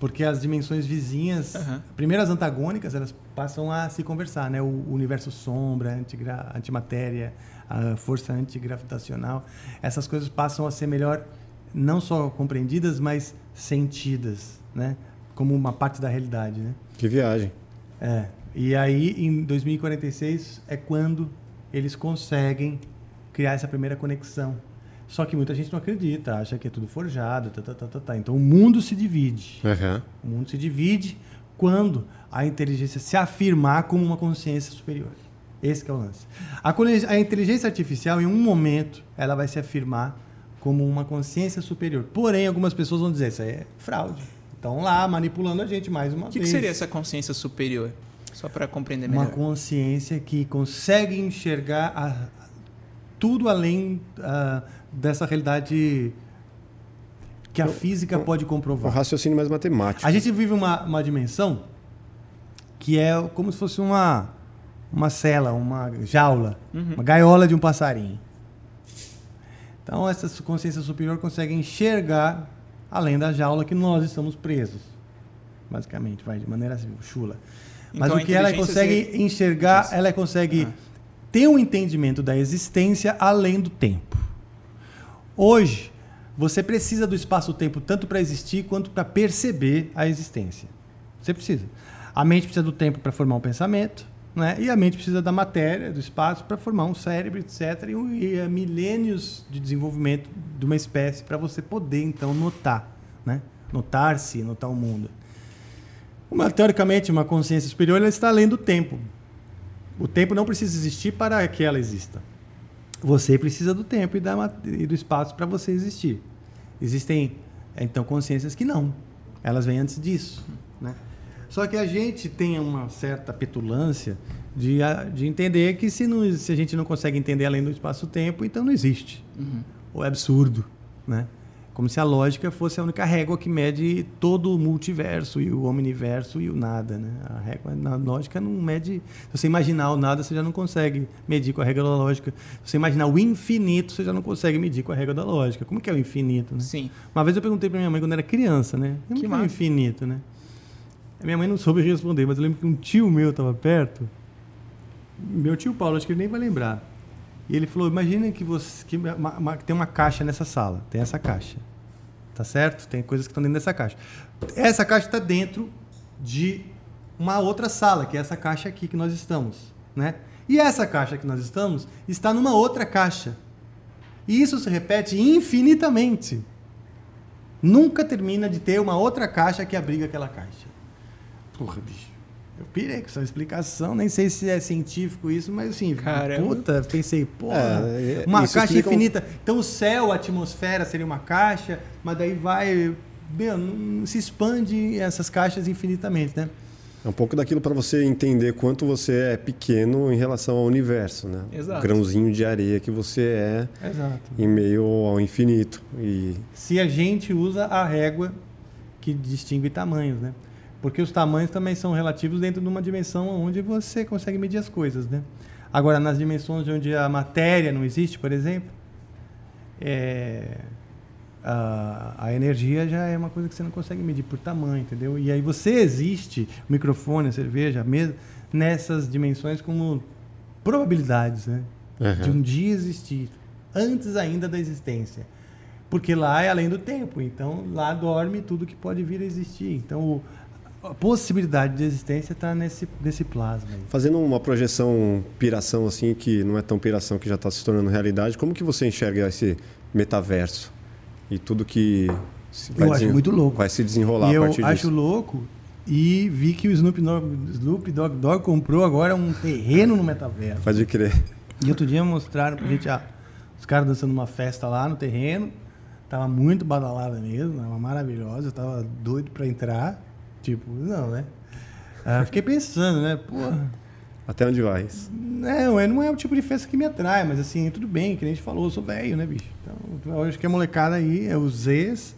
Porque as dimensões vizinhas, Aham. primeiro as antagônicas, elas passam a se conversar, né? O universo sombra, antigra- antimatéria, a força antigravitacional, essas coisas passam a ser melhor não só compreendidas, mas sentidas, né? Como uma parte da realidade, né? Que viagem. É. E aí, em 2046, é quando eles conseguem criar essa primeira conexão. Só que muita gente não acredita, acha que é tudo forjado, tá, tá, tá, tá, tá. Então o mundo se divide. Aham. O mundo se divide quando a inteligência se afirmar como uma consciência superior. Esse é o lance. A, a inteligência artificial, em um momento, ela vai se afirmar como uma consciência superior. Porém, algumas pessoas vão dizer, isso aí é fraude. Estão lá manipulando a gente mais uma O que, que vez. seria essa consciência superior? Só para compreender Uma melhor. consciência que consegue enxergar a- tudo além ah, dessa realidade que a física pode Um comprovar. raciocínio mais matemático. A gente vive uma, uma dimensão que é como se fosse uma, uma cela, uma jaula, uma gaiola de um passarinho. Então, essa consciência superior consegue enxergar além da jaula que nós estamos presos. Basicamente, vai de maneira assim, chula. Mas Então, o que ela consegue enxergar, ela consegue Ah. ter um entendimento da existência além do tempo. Hoje, você precisa do espaço-tempo tanto para existir quanto para perceber a existência. Você precisa. A mente precisa do tempo para formar um pensamento, né? e a mente precisa da matéria, do espaço, para formar um cérebro, etc. E, um- e é milênios de desenvolvimento de uma espécie para você poder, então, notar. Né? Notar-se, notar o mundo. Uma, teoricamente, uma consciência superior ela está além do tempo. O tempo não precisa existir para que ela exista. Você precisa do tempo e, da, e do espaço para você existir. Existem, então, consciências que não. Elas vêm antes disso. Né? Só que a gente tem uma certa petulância de, de entender que se, não, se a gente não consegue entender além do espaço-tempo, então não existe. Ou é absurdo. Né? Como se a lógica fosse a única régua que mede todo o multiverso e o omniverso e o nada, né? A régua na lógica não mede. Se você imaginar o nada, você já não consegue medir com a regra da lógica. Se você imaginar o infinito, você já não consegue medir com a regra da lógica. Como que é o infinito, né? Sim. Uma vez eu perguntei pra minha mãe quando era criança, né? Como Que que, é o infinito, né? A minha mãe não soube responder, mas eu lembro que um tio meu estava perto. Meu tio Paulo, acho que ele nem vai lembrar. E ele falou: Imagina que você que uma- uma- tem uma caixa nessa sala. Tem essa caixa. Tá certo? Tem coisas que estão dentro dessa caixa. Essa caixa está dentro de uma outra sala, que é essa caixa aqui que nós estamos. Né? E essa caixa que nós estamos está numa outra caixa. E isso se repete infinitamente. Nunca termina de ter uma outra caixa que abriga aquela caixa. Porra, bicho. Eu pirei com essa explicação, nem sei se é científico isso, mas assim, Caramba. puta, pensei, porra, É, é, uma caixa explica infinita. Então o céu, a atmosfera seria uma caixa, mas daí vai, meu, não se expande essas caixas infinitamente, né? É um pouco daquilo para você entender quanto você é pequeno em relação ao universo, né? Exato. O grãozinho de areia que você é Exato. em meio ao infinito. E Se a gente usa a régua que distingue tamanhos, né? Porque os tamanhos também são relativos dentro de uma dimensão onde você consegue medir as coisas, né? Agora, nas dimensões onde a matéria não existe, por exemplo, é, a, a energia já é uma coisa que você não consegue medir por tamanho, entendeu? E aí você existe, o microfone, a cerveja, a mesa, nessas dimensões como probabilidades, né? Aham. De um dia existir, antes ainda da existência. Porque lá é além do tempo, então lá dorme tudo que pode vir a existir. Então o- a possibilidade de existência está nesse, nesse plasma. aí. fazendo uma projeção piração assim, que não é tão piração que já está se tornando realidade, como que você enxerga esse metaverso? E tudo que se Eu acho muito louco. vai se desenrolar E a eu partir acho disso. louco e vi que o Snoop Dogg, Snoop Dogg, Dogg comprou agora um terreno no metaverso. Pode crer. E outro dia mostraram pra gente ah, os caras dançando uma festa lá no terreno. Tava muito badalada mesmo, tava maravilhosa. Eu tava doido pra entrar. Tipo, não, né? Ah, fiquei pensando, né? Porra, Até onde vai? não, é- não é o tipo de festa que me atrai, mas assim, tudo bem, que nem a gente falou, eu sou velho, né, bicho? Então, eu acho que a molecada aí, é os Zs.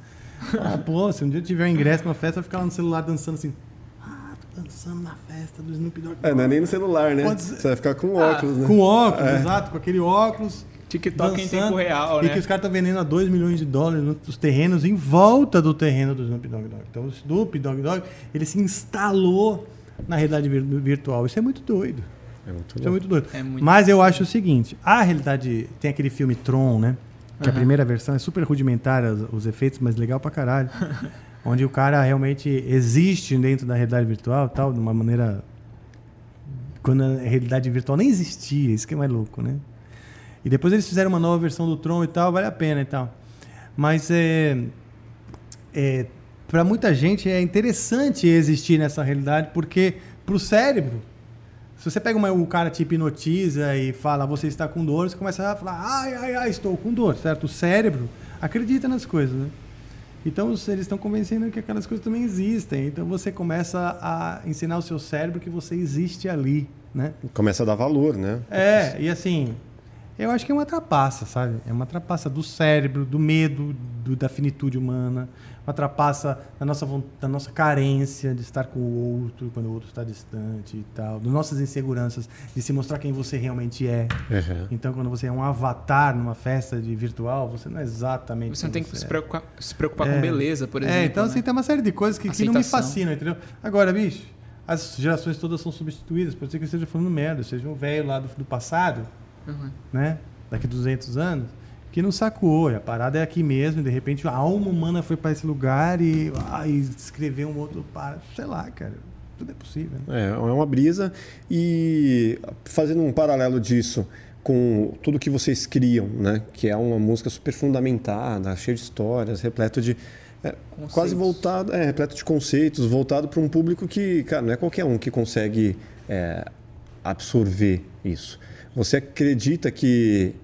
Ah, pô, se um dia eu tiver um ingresso pra uma festa, eu ficar lá no celular dançando assim. Ah, tô dançando na festa do Snoop Dogg. É, não é nem no celular, né? Ser. Você vai ficar com óculos, né? Com óculos, É. exato, com aquele óculos. TikTok em dançando, tempo real, E né? que os caras estão vendendo a 2 milhões de dólares nos terrenos em volta do terreno do Snoop Dogg Dogg. Então o Snoop Dogg Dogg, ele se instalou na realidade vir- virtual. Isso é muito doido. É muito Isso é muito doido. É muito Mas eu acho o seguinte, a realidade tem aquele filme Tron, né? Que a Aham. primeira versão é super rudimentar os, os efeitos, mas legal pra caralho. onde o cara realmente existe dentro da realidade virtual, tal, de uma maneira quando a realidade virtual nem existia, isso que é mais louco, né? E depois eles fizeram uma nova versão do Tron e tal, vale a pena e tal. Mas é, é para muita gente é interessante existir nessa realidade porque pro cérebro se você pega uma, o cara te hipnotiza e fala você está com dor, você começa a falar ai, ai, ai, estou com dor, certo? O cérebro acredita nas coisas, né? Então eles estão convencendo que aquelas coisas também existem. Então você começa a ensinar o seu cérebro que você existe ali, né? Começa a dar valor, né? É, e assim, eu acho que é uma trapaça, sabe? É uma trapaça do cérebro, do medo, do- da finitude humana, uma trapaça da nossa, da nossa carência de estar com o outro quando o outro está distante e tal, das nossas inseguranças de se mostrar quem você realmente é. Uhum. Então, quando você é um avatar numa festa de virtual, você não é exatamente Você não tem que se é. preocupar, se preocupar É. com beleza, por exemplo. É, então né? assim, tem uma série de coisas que, que não me fascinam, entendeu? Agora, bicho, as gerações todas são substituídas. Pode ser que eu esteja falando merda, seja um velho lá do, do passado, Uhum. né? Daqui 200 anos, que não sacou. E a parada é aqui mesmo, e de repente a alma humana foi para esse lugar e, ah, e escreveu um outro. para- Sei lá, cara. Tudo é possível. né? É, é uma brisa. E fazendo um paralelo disso com tudo que vocês criam, né? Que é uma música super fundamentada, cheia de histórias, repleto de. é, quase voltado, é, repleto de conceitos, voltado para um público que, cara, não é qualquer um que consegue é, absorver isso. Você acredita que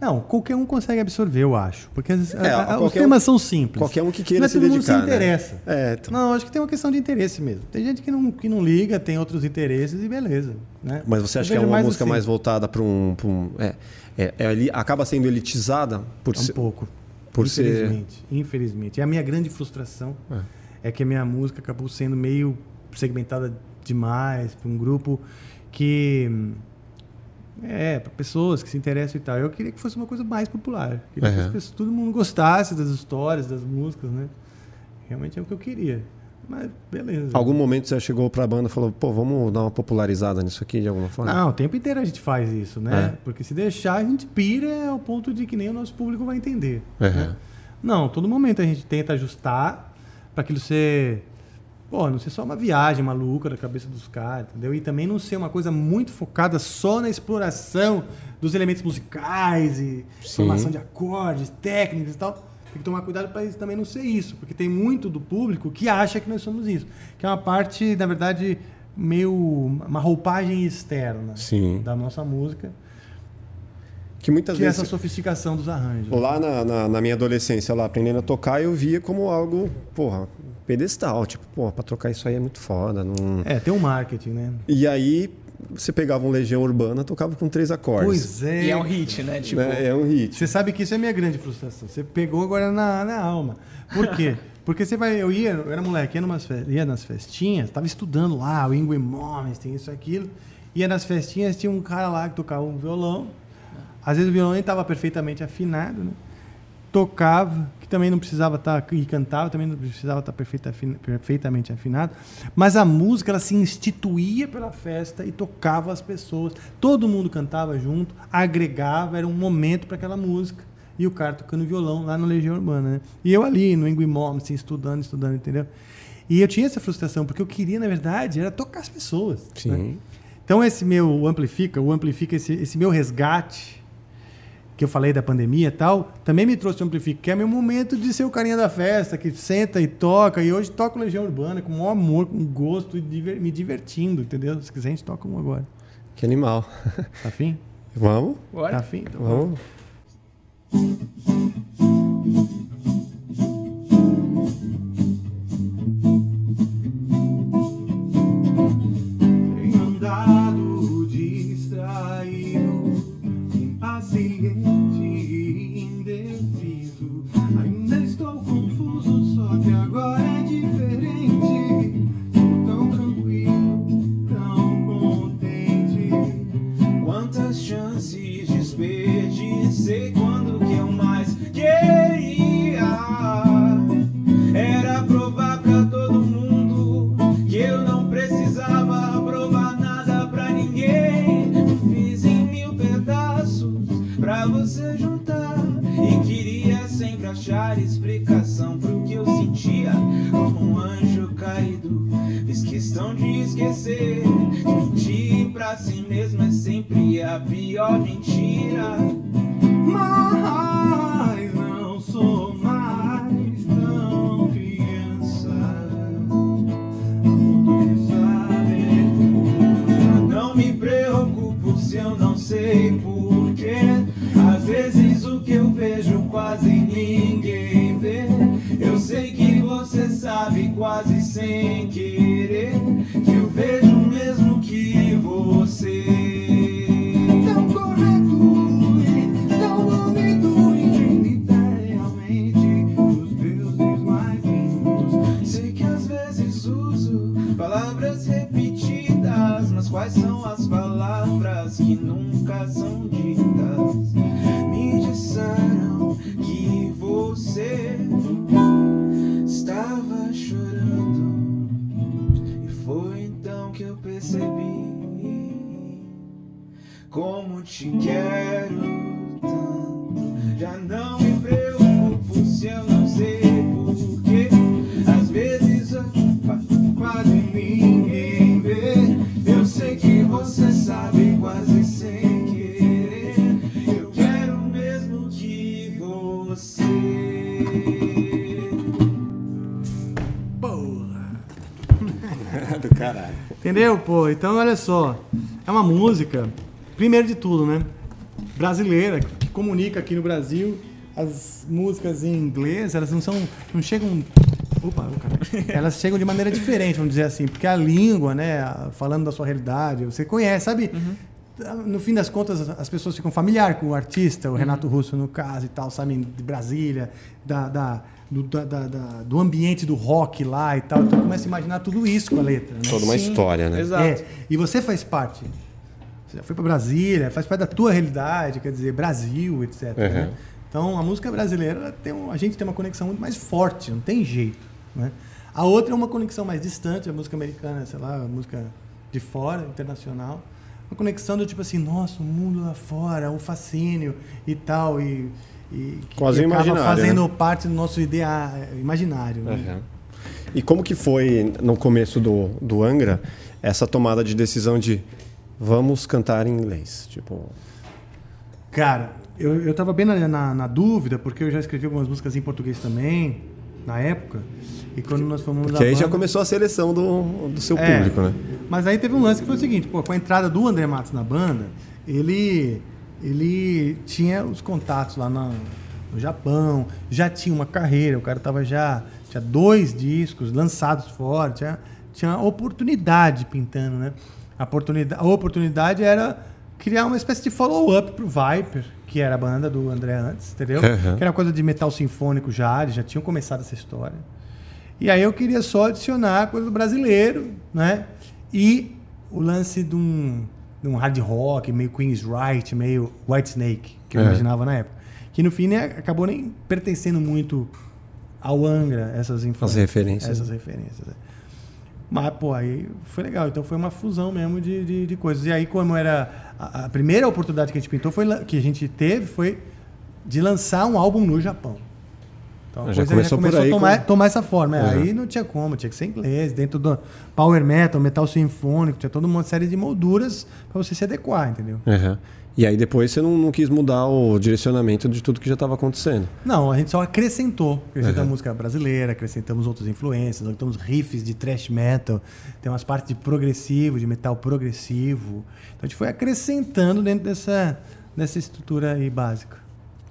Não, qualquer um consegue absorver, eu acho. Porque as- É, a- a- os temas um- são simples. qualquer um que queira é se todo mundo dedicar, se né? interessa. É, então. Não, acho que tem uma questão de interesse mesmo. Tem gente que não, que não liga, tem outros interesses e beleza. Né? Mas você Eu acha que é uma música assim, mais voltada para um. pra um- é, é, é acaba sendo elitizada por Um ser. pouco. por ser- infelizmente. Infelizmente. E a minha grande frustração é. que a minha música acabou sendo meio segmentada demais para um grupo que. É, para pessoas que se interessam e tal. Eu queria que fosse uma coisa mais popular. Queria que Uhum. as pessoas- todo mundo gostasse das histórias, das músicas, né? Realmente é o que eu queria. Mas beleza. Algum momento você chegou para a banda e falou: pô, vamos dar uma popularizada nisso aqui de alguma forma? Não, o tempo inteiro a gente faz isso, né? É. Porque se deixar, a gente pira ao ponto de que nem o nosso público vai entender. Uhum. né? Não, todo momento a gente tenta ajustar para aquilo ser. Pô, não ser só uma viagem maluca da cabeça dos caras, entendeu? E também não ser uma coisa muito focada só na exploração dos elementos musicais e Sim. formação de acordes, técnicas e tal. Tem que tomar cuidado para isso também não ser isso, porque tem muito do público que acha que nós somos isso. Que é uma parte, na verdade, meio. uma roupagem externa Sim. da nossa música, Que muitas que é vezes. essa sofisticação dos arranjos. Lá na, na, na minha adolescência, lá aprendendo a tocar, eu via como algo, porra, pedestal. Tipo, porra, pra tocar isso aí é muito foda. Não... É, tem um marketing, né? E aí, você pegava um Legião Urbana, tocava com três acordes. Pois é. E é um hit, né? Tipo, Né? É um hit. Você sabe que isso é a minha grande frustração. Você pegou agora na, na alma. Por quê? Porque você vai. Eu ia, eu era moleque, ia, numas fe- ia nas festinhas, tava estudando lá, o Ingrid Moments, tem isso, aquilo. Ia nas festinhas, tinha um cara lá que tocava um violão. Às vezes o violão nem estava perfeitamente afinado, né? Tocava, também não precisava estar. e cantava, também não precisava estar perfeita, afina- perfeitamente afinado. Mas a música, ela se instituía pela festa e tocava as pessoas. Todo mundo cantava junto, agregava, era um momento para aquela música. E o cara tocando violão lá na Legião Urbana, né? E eu ali, no Ingrid Moments, assim, estudando, estudando, entendeu? E eu tinha essa frustração, porque eu queria, na verdade, era tocar as pessoas. né? Sim. Então esse meu amplifica, o amplifica esse, esse meu resgate que eu falei da pandemia e tal, também me trouxe o amplifica, que é meu momento de ser o carinha da festa, que senta e toca, e hoje toco Legião Urbana com o maior amor, com gosto e diver- me divertindo, entendeu? Se quiser a gente toca um agora. Que animal. Tá afim? Vamos? Tá bora. afim? Então, Vamos. Tenho Entendeu, pô? Então, olha só. É uma música, primeiro de tudo, né? Brasileira, que comunica aqui no Brasil. As músicas em inglês, elas não são. não chegam. Opa. Elas chegam de maneira diferente, vamos dizer assim, porque a língua, né, falando da sua realidade, você conhece, sabe? No fim das contas, as pessoas ficam familiares com o artista, o Renato Russo, no caso, e tal, sabem de Brasília, da, da- do, da- da- do ambiente do rock lá e tal. Então começa a imaginar tudo isso com a letra. Né? Toda uma Sim, história, né? Exato. É, e você faz parte. Você já foi para Brasília, faz parte da tua realidade, quer dizer, Brasil, etc. né? Uhum. Então, a música brasileira, tem um- a gente tem uma conexão muito mais forte, não tem jeito. Né? A outra é uma conexão mais distante, a música americana, sei lá, a música de fora, internacional. Uma conexão do tipo assim, nossa, o mundo lá fora, o fascínio e tal, e, e que, Quase que acaba imaginário, fazendo né? parte do nosso ideal imaginário. né? Uhum. E como que foi no começo do, do Angra essa tomada de decisão de vamos cantar em inglês? Tipo, Cara, eu, eu tava bem na, na, na dúvida, porque eu já escrevi algumas músicas em português também, na época. E quando nós fomos porque aí já banda- começou a seleção do, do seu É, público, né? Mas aí teve um lance que foi o seguinte, pô, com a entrada do André Matos na banda, ele, ele tinha os contatos lá na- no Japão, já tinha uma carreira, o cara tava já, tinha dois discos lançados fora, tinha, tinha oportunidade pintando, né? A oportunidade, a oportunidade era criar uma espécie de follow-up pro Viper, que era a banda do André antes, entendeu? Uhum. Que era coisa de metal sinfônico já, eles já tinham começado essa história. E aí eu queria só adicionar coisa do brasileiro, né? E o lance de um, um hard rock, meio Queen's Right, meio White Snake, que eu É. imaginava na época. Que no fim né, acabou nem pertencendo muito ao Angra, essas influências. referências. Essas referências. é. Mas, pô, aí foi legal. Então foi uma fusão mesmo de, de, de coisas. E aí, como era. A, a primeira oportunidade que a gente pintou foi que a gente teve foi de lançar um álbum no Japão. Então a Já começou por aí a tomar, com- tomar essa forma. É, Uhum. Aí não tinha como, tinha que ser inglês, dentro do power metal, metal sinfônico, tinha toda uma série de molduras para você se adequar, entendeu? Uhum. E aí depois você não, não quis mudar o direcionamento de tudo que já estava acontecendo. Não, a gente só acrescentou. Acrescentamos Uhum. música brasileira, acrescentamos outras influências, acrescentamos riffs de thrash metal, tem umas partes de progressivo, de metal progressivo. Então a gente foi acrescentando dentro dessa, dessa estrutura aí básica.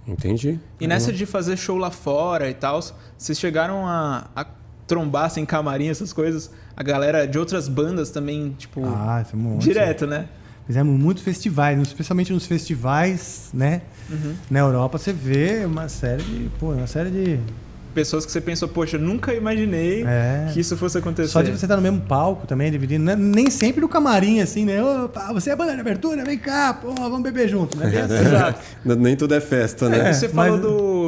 Entendi. E nessa de fazer show lá fora e tal, vocês chegaram a, a trombar assim, camarim, essas coisas, a galera de outras bandas também, tipo, Ah, isso é um monte. direto, né? Fizemos muitos festivais, especialmente nos festivais, né? Uhum. Na Europa você vê uma série de. Pô, uma série de. Pessoas que você pensou, poxa, nunca imaginei É. que isso fosse acontecer. Só de você estar no mesmo palco também, dividindo. né? Nem sempre no camarim, assim, né? Opa, você é a banda de abertura? Vem cá, pô, vamos beber junto, né? Exato. Nem tudo é festa, né? É, você mas- falou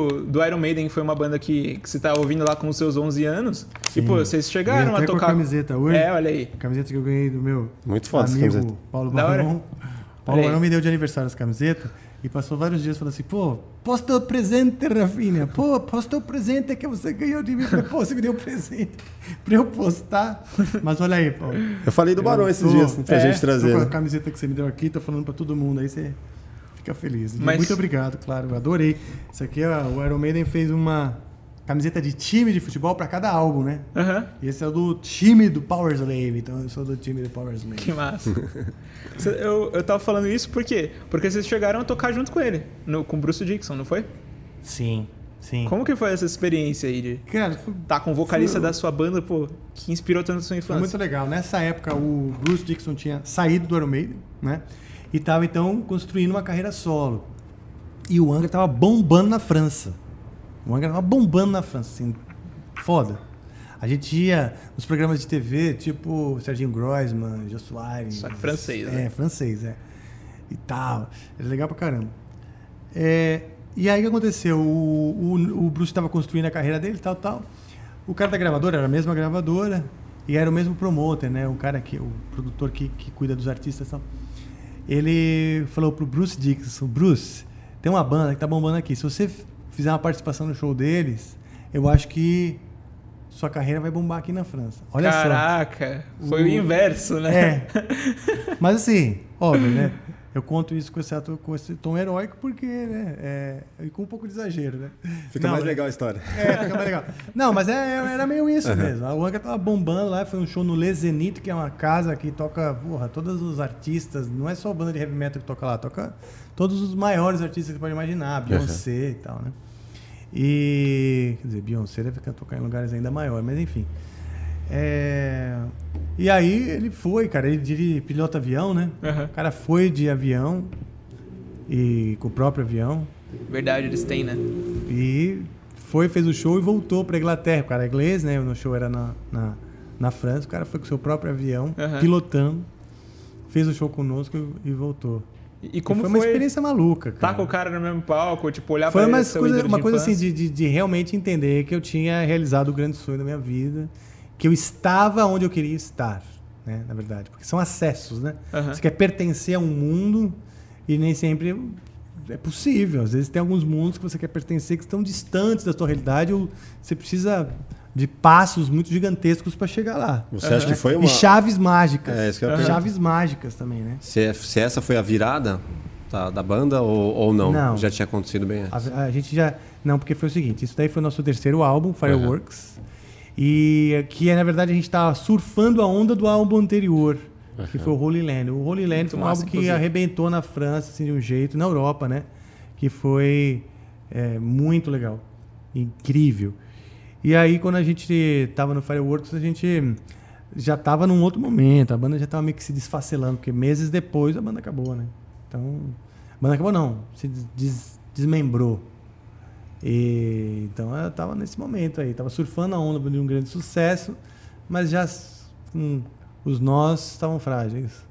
do, do Iron Maiden, que foi uma banda que, que você tá ouvindo lá com os seus 11 anos. E, pô, vocês chegaram a até com a tocar... camiseta hoje. É, olha aí. A camiseta que eu ganhei do meu Muito foda essa amigo camiseta. Paulo. Barão. Paulo. Barão me deu de aniversário essa camiseta. E passou vários dias falando assim, pô, posta o presente, Rafinha. Pô, posta o presente que você ganhou de mim. Pô, você me deu um presente pra eu postar. Mas olha aí, pô. Eu falei do Barão esses tô- dias pra é, gente trazer. Tô com a né? camiseta que você me deu aqui, tô falando pra todo mundo. Aí você fica feliz. Mas- Muito obrigado, claro. Eu adorei. Isso aqui, ó, o Iron Maiden fez uma camiseta de time de futebol pra cada álbum, né? Aham. E esse é o do time do Power Slave. Então eu sou do time do Power Slave. Que massa. Eu, eu tava falando isso por quê? Porque vocês chegaram a tocar junto com ele, no, com o Bruce Dixon, não foi? Sim, sim. Como que foi essa experiência aí de Cara, foi, estar com o vocalista da sua banda, pô, que inspirou tanto a sua foi infância? muito legal. Nessa época, o Bruce Dixon tinha saído do Iron Maiden, né? E tava, então, construindo uma carreira solo. E o Angra tava bombando na França. Angra tava bombando na França, assim, foda. A gente ia nos programas de TV, tipo Serginho Groisman, Jô Soares. Só que francês, É, né? francês, é. E tal. Era legal pra caramba. É, e aí o que aconteceu? O, o, o Bruce estava construindo a carreira dele, tal, tal. O cara da gravadora era a mesma gravadora e era o mesmo promoter, né? O cara que, o produtor que, que cuida dos artistas, e tal. Ele falou pro Bruce Dixon, Bruce, tem uma banda que tá bombando aqui. Se você fizer uma participação no show deles, eu acho que sua carreira vai bombar aqui na França. Olha só. Caraca, foi o, O- inverso, né? É. Mas assim, óbvio, né? Eu conto isso com esse, ato- com esse tom heróico porque, né? É, e com um pouco de exagero, né? Fica Não, mais né? legal a história. É, fica mais legal. Não, mas é, era meio isso mesmo. A Angra tava bombando lá, foi um show no Le Zenith, que é uma casa que toca, porra, todos os artistas, não é só a banda de heavy metal que toca lá, toca todos os maiores artistas que você pode imaginar, Beyoncé e tal, né? E, quer dizer, Beyoncé deve tocar em lugares ainda maiores, mas enfim. É, E aí ele foi, cara, ele dirige, pilota avião, né? Aham. O cara foi de avião e com o próprio avião. Verdade, eles têm, né? E foi, fez o show e voltou pra Inglaterra. O cara é inglês, né? O show era na, na, na França. O cara foi com o seu próprio avião, Aham. pilotando. Fez o show conosco e, e voltou. E, e como foi foi, uma experiência maluca, tá cara. com o cara no mesmo palco, tipo, olhar Foi pra uma ele, seu coisa, ídolo uma de coisa assim de, de, de realmente entender que eu tinha realizado o grande sonho da minha vida. Que eu estava onde eu queria estar, né? Na verdade. Porque são acessos, né? Aham. Você quer pertencer a um mundo e nem sempre é possível. Às vezes tem alguns mundos que você quer pertencer que estão distantes da sua realidade ou você precisa de passos muito gigantescos para chegar lá. Você acha que foi uma. E chaves mágicas. É, isso que eu perguntar. chaves mágicas também, né? Se, se essa foi a virada da, da banda ou, ou não? Não. Já tinha acontecido bem antes. A, a gente já. Não, porque foi o seguinte: isso daí foi o nosso terceiro álbum, Fireworks. E que na verdade a gente estava surfando a onda do álbum anterior, que foi o Holy Land. O Holy Land foi um massa, álbum que inclusive. arrebentou na França, assim, de um jeito, na Europa, né? Que foi é, muito legal. Incrível. E aí, quando a gente estava no Fireworks, a gente já estava num outro momento. A banda já estava meio que se desfacelando, porque meses depois a banda acabou, né? Então, a banda acabou não, se des- desmembrou. E, então eu tava nesse momento aí, tava surfando a onda de um grande sucesso, mas já hum, os nós estavam frágeis.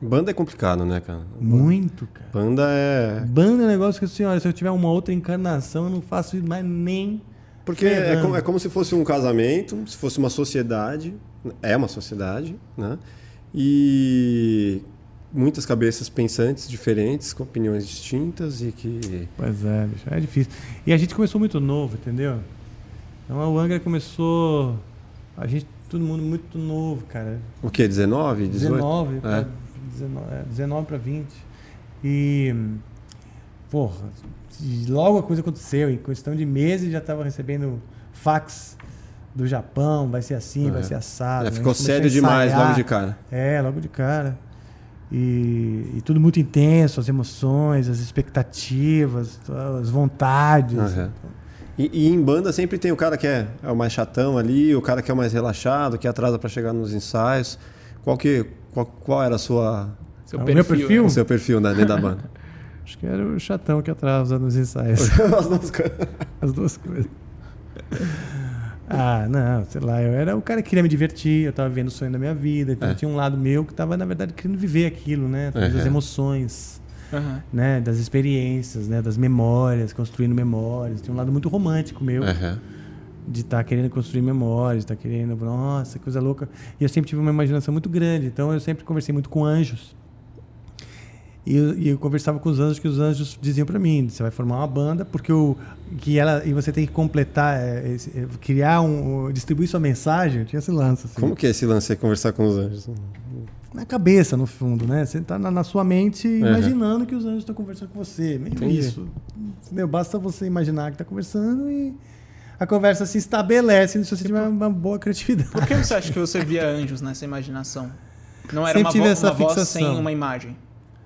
Banda é complicado, né, cara? Muito, cara. Banda é. Banda é um negócio que olha, se eu tiver uma outra encarnação, eu não faço mais nem. Porque é como, é como se fosse um casamento, se fosse uma sociedade. É uma sociedade, né? E muitas cabeças pensantes diferentes, com opiniões distintas e que. Pois é, bicho, é difícil. E a gente começou muito novo, entendeu? Então a Angra começou. A gente, todo mundo muito novo, cara. O quê? 19? 18? 19, É. pra, 19, é, 19 para 20. E, porra, logo a coisa aconteceu. Em questão de meses já estava recebendo fax do Japão, vai ser assim, É. vai ser assado. Já gente ficou sério demais logo de cara. É, logo de cara. E, e tudo muito intenso, as emoções, as expectativas, as vontades. Aham. E, e em banda sempre tem o cara que é, é o mais chatão ali, o cara que é o mais relaxado, que atrasa pra chegar nos ensaios. Qual que qual, qual era a sua Seu É o meu perfil? o seu perfil né, dentro da banda? Acho que era o chatão que atrasa nos ensaios. As duas coisas. As duas coisas. Ah, não, sei lá, eu era o cara que queria me divertir, eu tava vivendo o sonho da minha vida, então É. tinha um lado meu que tava, na verdade, querendo viver aquilo, né? Através das Uhum. emoções, Aham. né? Das experiências, né? Das memórias, construindo memórias. Tinha um lado muito romântico meu, Aham. de estar querendo construir memórias, estar querendo, nossa, coisa louca. E eu sempre tive uma imaginação muito grande, então eu sempre conversei muito com anjos. E eu, e eu conversava com os anjos, que os anjos diziam para mim: você vai formar uma banda, porque o, que ela, e você tem que completar, é, é, criar um. distribuir sua mensagem. Tinha esse lance. Assim, Como que é esse lance de conversar com os anjos? Na cabeça, no fundo, né? Você tá na, na sua mente imaginando que os anjos estão conversando com você. Meio Entendi. isso. Entendeu? Basta você imaginar que está conversando e a conversa se estabelece se você tiver uma boa criatividade. Por que você acha que você via anjos nessa imaginação? Não era Sempre uma, tive vo essa uma voz sem uma imagem.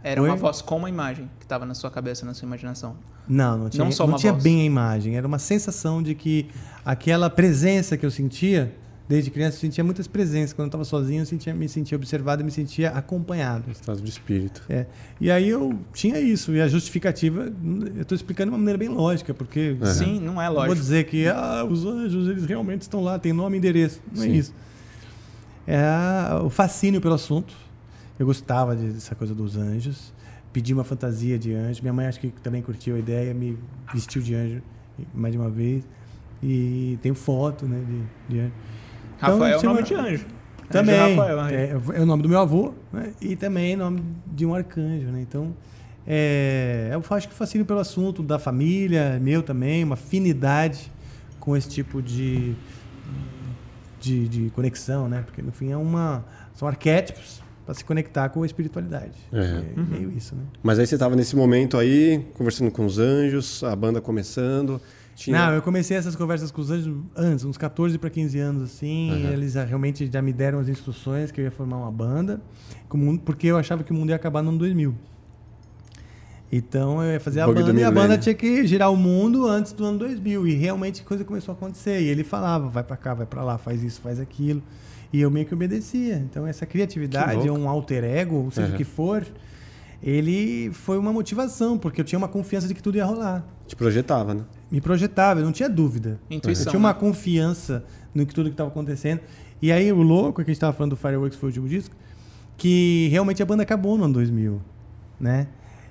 Era Oi? uma voz com uma imagem que estava na sua cabeça, na sua imaginação. Não, não tinha, Não só não uma tinha voz. bem a imagem. Era uma sensação de que aquela presença que eu sentia, desde criança, eu sentia muitas presenças. Quando eu estava sozinho, eu sentia, me sentia observado e me sentia acompanhado. Estado de espírito. É. E aí eu tinha isso. E a justificativa, eu estou explicando de uma maneira bem lógica, porque Sim, não é não vou lógico. dizer que ah, os anjos eles realmente estão lá, tem nome e endereço. Não Sim. é isso. É o fascínio pelo assunto. Eu gostava de- dessa coisa dos anjos. Pedi uma fantasia de anjo. Minha mãe acho que também curtiu a ideia, me vestiu de anjo mais de uma vez. E tenho foto né, de, de anjo. Então, Rafael é o nome de anjo. Também. Anjo Rafael, né? é, é o nome do meu avô né? e também nome de um arcanjo. Né? Então, é, eu acho que fascínio pelo assunto da família, meu também, uma afinidade com esse tipo de, de, de conexão, né? Porque no fim é uma, são arquétipos para se conectar com a espiritualidade. É. É meio isso, né? Mas aí você estava nesse momento aí, conversando com os anjos, a banda começando. Tinha... Não, eu comecei essas conversas com os anjos antes, uns 14 para 15 anos, assim. Uhum. Eles já- realmente já me deram as instruções que eu ia formar uma banda, porque eu achava que o mundo ia acabar no ano 2000. Então eu ia fazer a banda e a milênio. banda tinha que girar o mundo antes do ano 2000. E realmente a coisa começou a acontecer. E ele falava, vai para cá, vai para lá, faz isso, faz aquilo. E eu meio que obedecia. Então essa criatividade, um alter ego, seja Uhum. o que for, ele foi uma motivação, porque eu tinha uma confiança de que tudo ia rolar Te projetava, né? me projetava, eu não tinha dúvida. Intuição, Eu tinha uma né? confiança no que tudo que estava acontecendo. E aí o louco, que a gente estava falando do Fireworks foi o último disco, que realmente a banda acabou no ano 2000, né?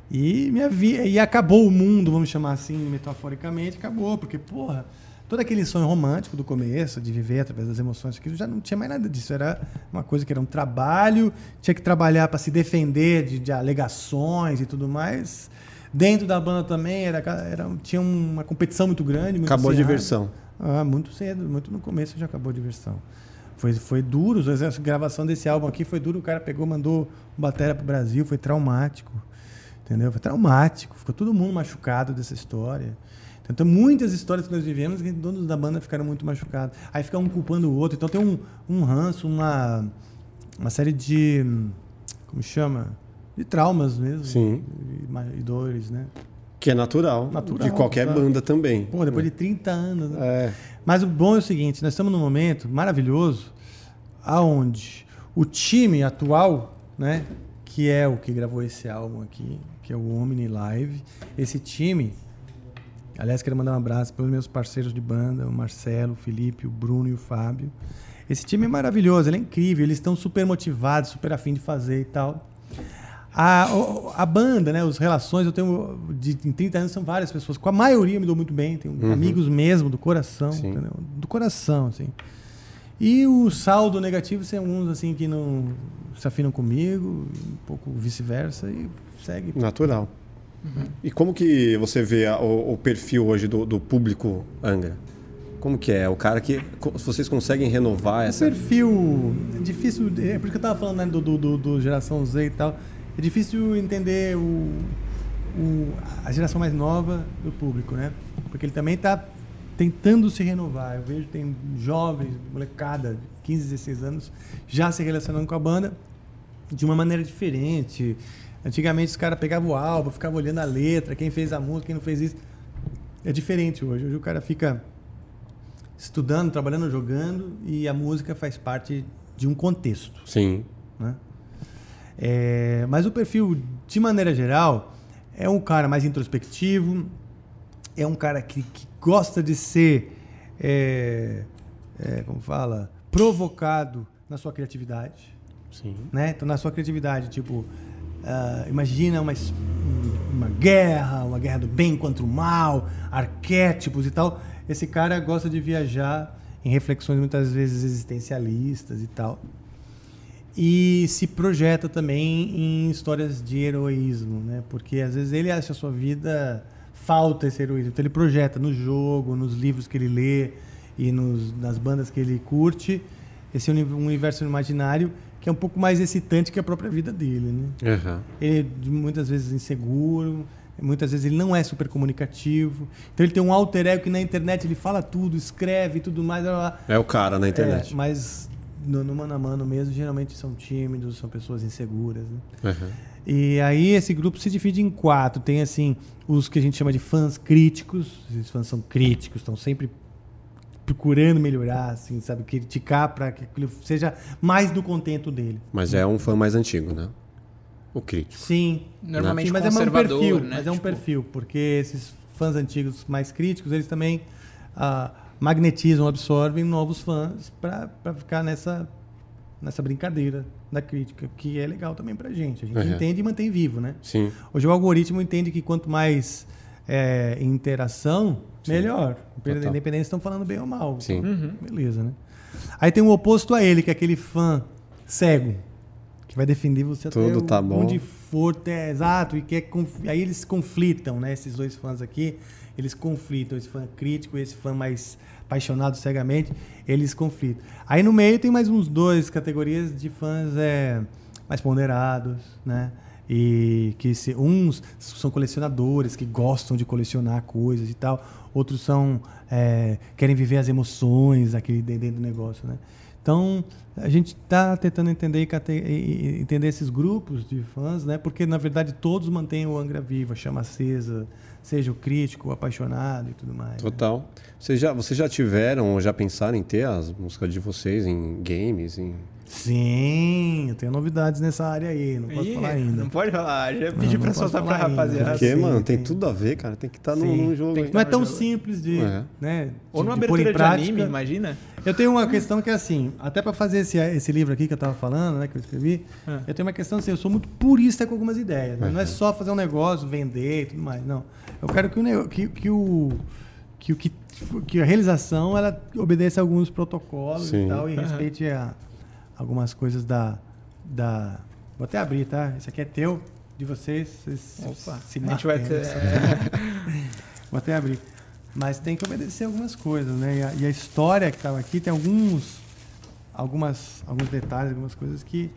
E minha vida e acabou o mundo, vamos chamar assim, metaforicamente, acabou, porque porra, todo aquele sonho romântico do começo, de viver através das emoções, aquilo já não tinha mais nada disso, era uma coisa que era um trabalho, tinha que trabalhar para se defender de, de alegações e tudo mais. Dentro da banda também era, era tinha uma competição muito grande, muito Acabou a diversão. Ah, muito cedo, muito no começo já acabou a diversão. Foi, foi duro, a gravação desse álbum aqui foi duro, o cara pegou, mandou um batera pro Brasil, foi traumático. Entendeu? Foi traumático, ficou todo mundo machucado dessa história. Então, muitas histórias que nós vivemos que donos da banda ficaram muito machucados. Aí fica um culpando o outro. Então tem um, um ranço, uma, uma série de. Como chama? De traumas mesmo. Sim. E, e dores, né? Que é natural, Natural, de qualquer sabe? banda também. Pô, depois de 30 anos. Né? É. Mas o bom é o seguinte, nós estamos num momento maravilhoso aonde o time atual, né, que é o que gravou esse álbum aqui, que é o Omni Live, esse time, aliás, quero mandar um abraço para os meus parceiros de banda, o Marcelo, o Felipe, o Bruno e o Fábio. Esse time é maravilhoso, ele é incrível, eles estão super motivados, super afim de fazer e tal. A, a banda, né, as relações, eu tenho de, em 30 anos são várias pessoas, com a maioria eu me dou muito bem, tenho amigos mesmo do coração, do coração, assim. E o saldo negativo são alguns assim que não se afinam comigo, um pouco vice-versa e segue. Natural. E como que você vê a- o, o perfil hoje do, do público Angra? Como que é? O cara que. Vocês conseguem renovar O essa. perfil é difícil, é por isso que eu tava falando né, do, do, do- geração Z e tal. É difícil entender o, o- a geração mais nova do público, né? Porque ele também está tentando se renovar. Eu vejo tem jovens, molecada, de 15, 16 anos, já se relacionando com a banda de uma maneira diferente. Antigamente os caras pegavam o álbum, ficavam olhando a letra, quem fez a música, quem não fez isso. É diferente hoje. Hoje o cara fica estudando, trabalhando, jogando e a música faz parte de um contexto. Sim. Né? É, mas o perfil, de maneira geral, é um cara mais introspectivo, é um cara que, que gosta de ser, é, é, como fala, provocado na sua criatividade Sim. né? Então, na sua criatividade, tipo, ah, imagina uma, uma guerra, uma guerra do bem contra o mal, arquétipos e tal. Esse cara gosta de viajar em reflexões muitas vezes existencialistas e tal. e se projeta também em histórias de heroísmo, né? Porque às vezes ele acha a sua vida falta esse heroísmo. Então ele projeta no jogo, nos livros que ele lê e nos, nas bandas que ele curte esse uni- universo imaginário que é um pouco mais excitante que a própria vida dele, né? Aham. Ele é muitas vezes inseguro, muitas vezes ele não é super comunicativo. Então ele tem um alter ego que na internet ele fala tudo, escreve e tudo mais. blá, blá, blá. É o cara na internet. É, mas no, no mano a mano mesmo, geralmente são tímidos, são pessoas inseguras. Né? Aham. E aí esse grupo se divide em quatro. Tem assim os que a gente chama de fãs críticos. Esses fãs são críticos, estão sempre procurando melhorar, assim, sabe, criticar para que aquilo seja mais do contento dele. Mas é um fã mais antigo, né? O crítico. Sim. Normalmente Sim, mas é um conservador, perfil, né? mas é um Tipo- perfil, porque esses fãs antigos mais críticos, eles também ah, magnetizam, absorvem novos fãs para ficar nessa nessa brincadeira da crítica, que é legal também pra gente. A gente Uhum. entende e mantém vivo, né? Sim. Hoje o algoritmo entende que quanto mais é, interação, melhor. Total. Independente se estão falando bem ou mal. Sim. Então, Beleza, né? Aí tem o oposto a ele, que é aquele fã cego, que vai defender você Tudo até tá bom. onde for, é, exato, e quer aí eles conflitam, né? Esses dois fãs aqui, eles conflitam, esse fã crítico e esse fã mais apaixonado cegamente, eles conflitam. Aí no meio tem mais uns dois categorias de fãs é, mais ponderados, né? E que se, uns são colecionadores que gostam de colecionar coisas e tal, outros são é, querem viver as emoções aquele dentro do negócio, né? Então a gente está tentando entender entender esses grupos de fãs, né? Porque na verdade todos mantêm o Angra viva, chama acesa, seja o crítico, o apaixonado e tudo mais. né? Total. Vocês já, vocês já tiveram ou já pensaram em ter as músicas de vocês em games? Em... Sim, eu tenho novidades nessa área aí, não posso Ih, falar ainda. Não pode falar, já Não, pedi não pra posso soltar pra rapaziada. Porque, sim, mano, tem tem. tudo a ver, cara. Tem que estar num, Sim, num jogo. que Não é no tão jogo. simples de, É. né, Ou de- numa de abertura de prática. anime, imagina. Eu tenho uma questão que é assim, até para fazer esse, esse livro aqui que eu tava falando, né, que eu escrevi, Ah. eu tenho uma questão assim, eu sou muito purista com algumas ideias. né? Não é só fazer um negócio, vender e tudo mais, não. Eu quero que o que, que o que o que, que a realização ela obedeça a alguns protocolos Sim. e tal e respeite a, algumas coisas da da Vou até abrir, tá? Esse aqui é teu, de vocês, vocês Opa, se a gente vai ter. Vou até abrir. Mas tem que obedecer algumas coisas, né? E a, e a história que estava aqui tem alguns, algumas, alguns detalhes, algumas coisas que,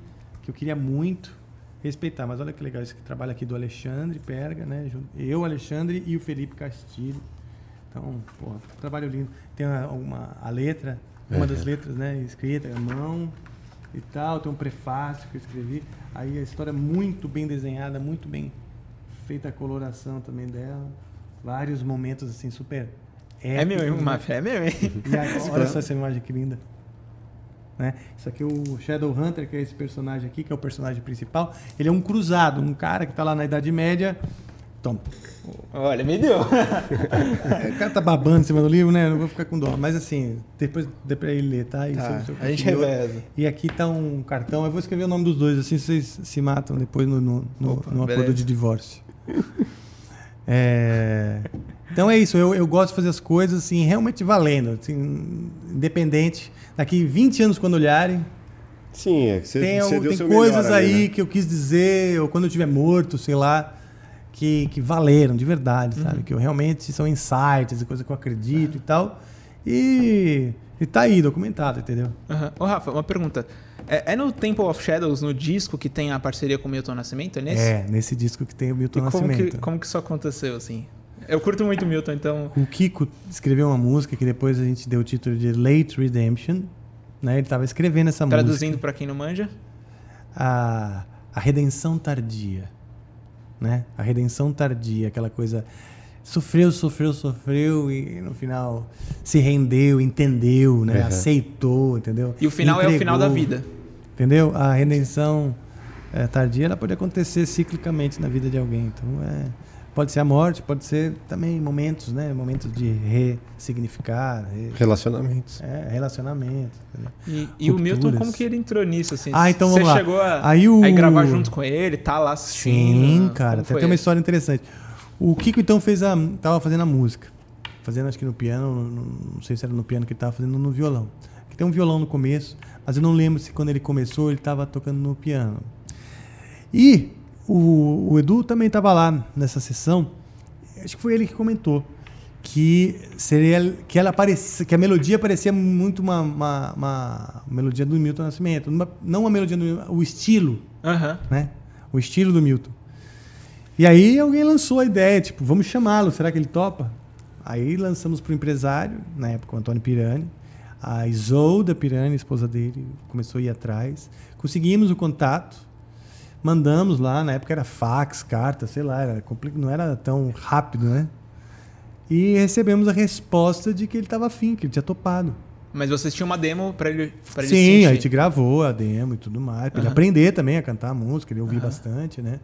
que eu queria muito respeitar. Mas olha que legal esse trabalho aqui do Alexandre Perga, né? Eu, Alexandre e o Felipe Castilho. Então, pô, trabalho lindo. Tem a, uma, a letra, uma das letras, né? Escrita à mão e tal. Tem um prefácio que eu escrevi. Aí a história é muito bem desenhada, muito bem feita a coloração também dela. Vários momentos assim super É meu, hein, épicos, né? Mafia, é meu, hein? Aí, olha só essa imagem que linda. Né? Isso aqui é o Shadowhunter, que é esse personagem aqui, que é o personagem principal. Ele é um cruzado, um cara que está lá na Idade Média. Toma. Olha, me deu. O cara tá babando em cima do livro, né? Não vou ficar com dó. Mas assim, depois dê pra ele ler, tá? E Tá, se eu- se eu a gente reveza. E aqui tá um cartão. Eu vou escrever o nome dos dois, assim vocês se matam depois no, no, no- Opa, no acordo beleza. de divórcio. É, Então é isso, eu, eu gosto de fazer as coisas assim, realmente valendo, assim, independente. Daqui 20 anos, quando olharem, Sim, é que você, tem, você tem seu coisas aí né? que eu quis dizer, ou quando eu estiver morto, sei lá, que, que valeram de verdade, Uhum. sabe? Que eu realmente são insights e coisas que eu acredito e tal. E, e tá aí, documentado, entendeu? Aham. Ô, Rafa, uma pergunta. É, é no Temple of Shadows, no disco, que tem a parceria com o Milton Nascimento? É nesse? É, nesse disco que tem o E Milton como Nascimento. que, como que isso aconteceu, assim? Eu curto muito o Milton, então... O Kiko escreveu uma música que depois a gente deu o título de Late Redemption. Né? Ele estava escrevendo essa Traduzindo música. pra quem não manja. A, a redenção tardia. Né? A redenção tardia, aquela coisa. Sofreu, sofreu, sofreu e no final se rendeu, entendeu, né? Uhum. aceitou, entendeu? E o final é o final da Entregou. vida. Entendeu? A redenção é, tardia ela pode acontecer ciclicamente na vida de alguém. Então, é, pode ser a morte, pode ser também momentos, né? Momentos de ressignificar, re- Relacionamentos. é, relacionamento. entendeu? E, e o Milton, como que ele entrou nisso, assim? Ah, então Você vamos lá. chegou a, Aí o- a ir gravar junto com ele, tá lá assistindo? Sim, cara, foi tem uma história interessante. O Kiko então fez a. tava fazendo a música. Fazendo acho que no piano, no- não sei se era no piano que ele tava fazendo ou no violão. que tem um violão no começo, mas eu não lembro se quando ele começou ele estava tocando no piano. E o, o Edu também estava lá nessa sessão, acho que foi ele que comentou que seria que ela parecia, que a melodia parecia muito uma, uma, uma melodia do Milton Nascimento, Uma- não uma melodia do Milton, o estilo, Aham. né? O estilo do Milton. E aí alguém lançou a ideia, tipo, vamos chamá-lo, será que ele topa? Aí lançamos para o empresário, na época o Antônio Pirani, a Isolda Pirani, esposa dele, começou a ir atrás. Conseguimos o contato, mandamos lá, na época era fax, carta, sei lá, era não era tão rápido, né? E recebemos a resposta de que ele estava afim, que ele tinha topado. Mas vocês tinham uma demo pra ele, pra ele Sim, sentir. a gente gravou a demo e tudo mais, pra ele Aham. aprender também a cantar a música, ele ouvia bastante, né?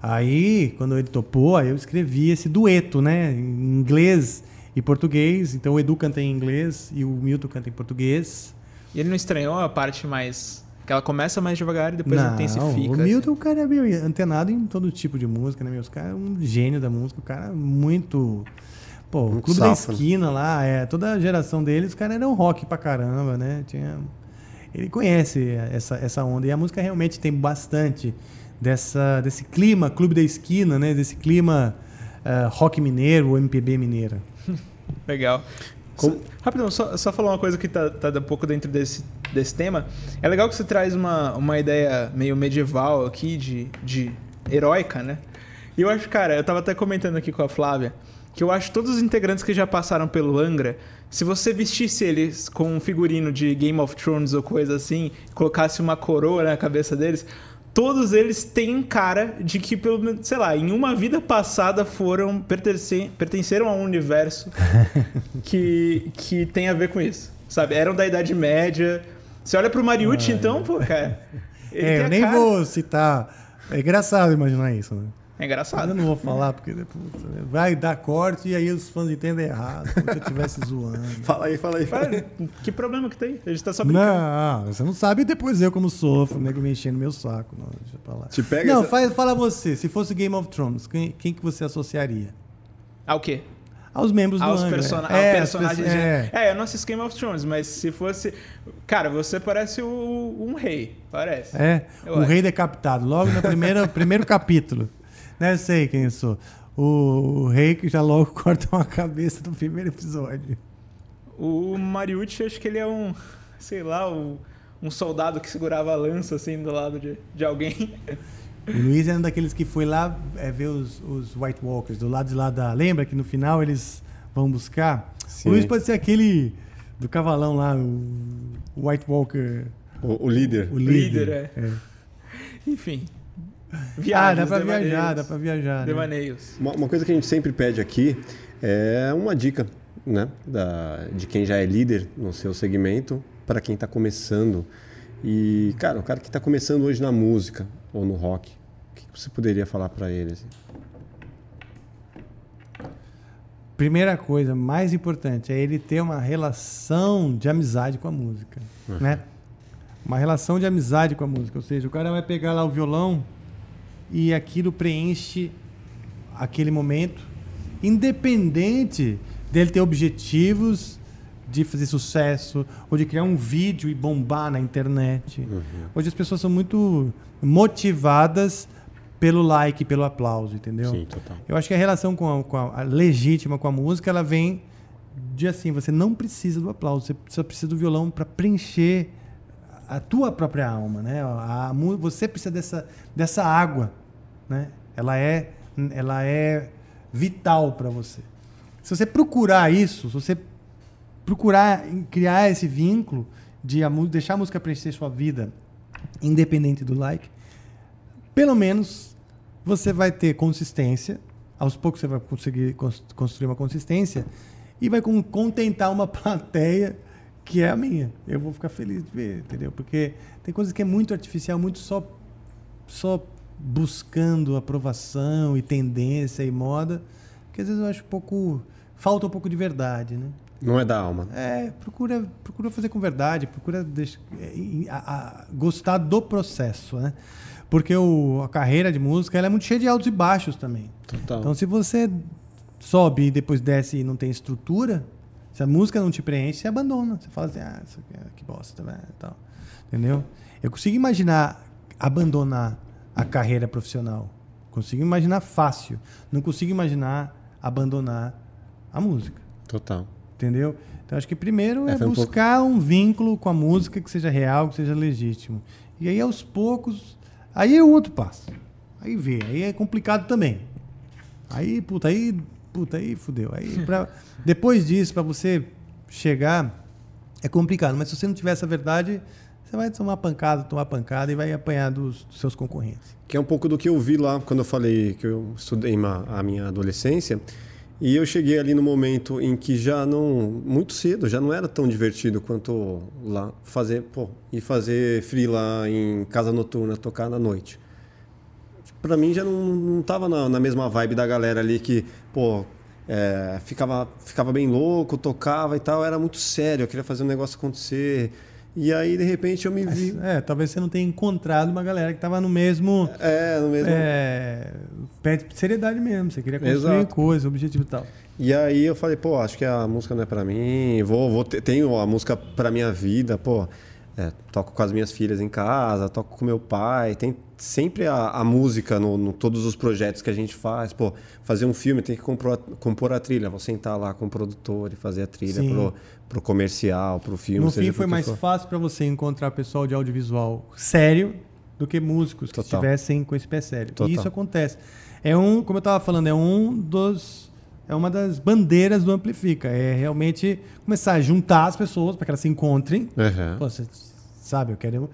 Aí, quando ele topou, aí eu escrevi esse dueto, né? Em inglês e português. Então o Edu canta em inglês e o Milton canta em português. E ele não estranhou a parte mais... Que ela começa mais devagar e depois Não, intensifica. o Milton, o cara é meio antenado em todo tipo de música, né? Os cara é um gênio da música, o cara é muito. Pô, o Clube da né? Esquina lá, é, toda a geração deles, os caras eram rock pra caramba, né? Tinha, ele conhece essa, essa onda. E a música realmente tem bastante dessa, desse clima Clube da Esquina, né? Desse clima eh, rock mineiro ou MPB mineira. Legal. Como- Só- rapidão, só, só falar uma coisa que tá, tá um pouco dentro desse, desse tema. É legal que você traz uma, uma ideia meio medieval aqui, de, de heróica, né? E eu acho, cara, eu tava até comentando aqui com a Flávia, que eu acho que todos os integrantes que já passaram pelo Angra, se você vestisse eles com um figurino de Game of Thrones ou coisa assim, colocasse uma coroa na cabeça deles, todos eles têm cara de que, pelo menos, sei lá, em uma vida passada foram pertencer, pertenceram a um universo que, que tem a ver com isso, sabe? Eram da Idade Média. Você olha pro Mariucci, então, pô, cara. ele É, eu nem cara- vou citar. É engraçado imaginar isso, né? É engraçado. eu não vou falar, porque depois vai dar corte e aí os fãs entendem errado, como se eu estivesse zoando. Fala aí, fala aí. Fala aí. Que problema que tem? A gente tá só brincando. Não, você não sabe depois eu como sofro, o nego me enchendo meu saco. Não, deixa pra lá. Te pega não, essa- faz, fala você, se fosse Game of Thrones, quem, quem que você associaria? Ah, o quê? Aos membros Aos do Angra. persona É, personagens. perso- é. É. eu não assisto Game of Thrones, mas se fosse. Cara, você parece o- um rei. Parece. É, Eu o acho. rei decapitado, logo no primeiro, primeiro capítulo. Né, eu sei quem eu sou. O, o rei que já logo corta uma cabeça no primeiro episódio. O Mariucci, acho que ele é um. Sei lá, um, um soldado que segurava a lança assim do lado de, de alguém. O Luiz é um daqueles que foi lá é, ver os, os White Walkers, do lado de lá da. Lembra que no final eles vão buscar? Sim. O Luiz pode ser aquele do cavalão lá, o o White Walker, O, o líder. o líder. Líder, é. Enfim. Ah, Viagens, dá pra devaneios, viajar, dá pra viajar. Né? Devaneios. Uma, uma coisa que a gente sempre pede aqui é uma dica, né? Da, de quem já é líder no seu segmento para quem está começando. E, cara, o cara que está começando hoje na música ou no rock, o você poderia falar para ele? assim? Primeira coisa, mais importante, é ele ter uma relação de amizade com a música, né? Uma relação de amizade com a música, ou seja, o cara vai pegar lá o violão e aquilo preenche aquele momento, independente dele ter objetivos de fazer sucesso ou de criar um vídeo e bombar na internet. Hoje as pessoas são muito motivadas pelo like, pelo aplauso, entendeu? Sim, total. Eu acho que a relação com a, com a- a legítima com a música, ela vem de assim, você não precisa do aplauso, você só precisa do violão para preencher a tua própria alma, né? A, mu- você precisa dessa, dessa água, né? Ela é, ela é vital para você. Se você procurar isso, se você procurar criar esse vínculo de a deixar a música preencher sua vida, independente do like, pelo menos você vai ter consistência. Aos poucos você vai conseguir cons- construir uma consistência e vai con- contentar uma plateia que é a minha. Eu vou ficar feliz de ver, entendeu? Porque tem coisas que é muito artificial, muito só só buscando aprovação e tendência e moda, que às vezes eu acho um pouco falta um pouco de verdade, né? Não é da alma. É, procura, procura fazer com verdade, procura deix- é, a- a- gostar do processo, né? Porque o, a carreira de música ela é muito cheia de altos e baixos também. Total. Então, se você sobe e depois desce e não tem estrutura, Se a música não te preenche, você abandona. Você fala assim, ah, isso aqui, é- que bosta, né? Tal. Entendeu? Eu consigo imaginar abandonar a carreira profissional. Consigo imaginar fácil. Não consigo imaginar abandonar a música. Total. Entendeu? Então acho que primeiro É, é, foi um buscar um vínculo com a música que seja real, que seja legítimo. E aí aos poucos, aí é o outro passo. Aí vê, aí é complicado também. Aí, puta, aí, puta, aí fudeu. Aí pra, depois disso, para você chegar, é complicado. Mas se você não tiver essa verdade, você vai tomar pancada, tomar pancada e vai apanhar dos, dos seus concorrentes. Que é um pouco do que eu vi lá quando eu falei que eu estudei ma- a minha adolescência. E eu cheguei ali no momento em que já não. Muito cedo, já não era tão divertido quanto lá fazer. Pô, ir fazer free lá em casa noturna, tocar na noite. Pra mim já não, não tava na, na mesma vibe da galera ali que, pô, é, ficava, ficava bem louco, tocava e tal. Era muito sério, eu queria fazer um negócio acontecer. E aí, de repente, eu me vi. É, talvez você não tenha encontrado uma galera que estava no mesmo. É, no mesmo. É, pé de seriedade mesmo. Você queria construir Exato. coisa, objetivo e tal. E aí eu falei, pô, acho que a música não é pra mim, vou, vou ter, tenho a música pra minha vida, pô, é, toco com as minhas filhas em casa, toco com meu pai, tem sempre a, a música no, no todos os projetos que a gente faz, pô, fazer um filme tem que compor, compor a trilha, vou sentar lá com o produtor e fazer a trilha pro, pro comercial, pro filme. no fim, foi que mais for. fácil para você encontrar pessoal de audiovisual sério do que músicos que Total. estivessem com esse pé sério. Total. E isso acontece. É um, como eu estava falando, é um dos. É uma das bandeiras do Amplifica. É realmente começar a juntar as pessoas para que elas se encontrem. Uhum. Pô, você sabe, eu quero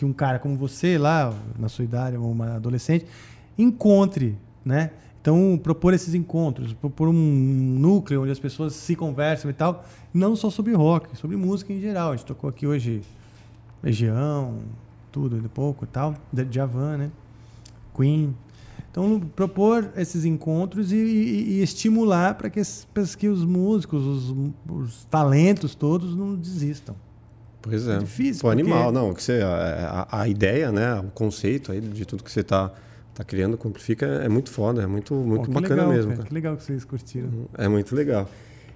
que um cara como você, lá, na sua idade, ou uma adolescente, encontre, né? Então, propor esses encontros, propor um núcleo onde as pessoas se conversam e tal, não só sobre rock, sobre música em geral. A gente tocou aqui hoje Legião, tudo, de pouco e tal, Javan, né? Queen. Então, propor esses encontros e, e- e estimular para que, que os músicos, os, os talentos todos não desistam. Pois é. É difícil, Pô, porque- animal, não. Que você, a, a- ideia, né? O conceito aí de tudo que você tá, tá criando, com Amplifica, é muito foda, é muito, muito Pô, bacana legal, mesmo, cara, cara. Que legal que vocês curtiram. É muito legal.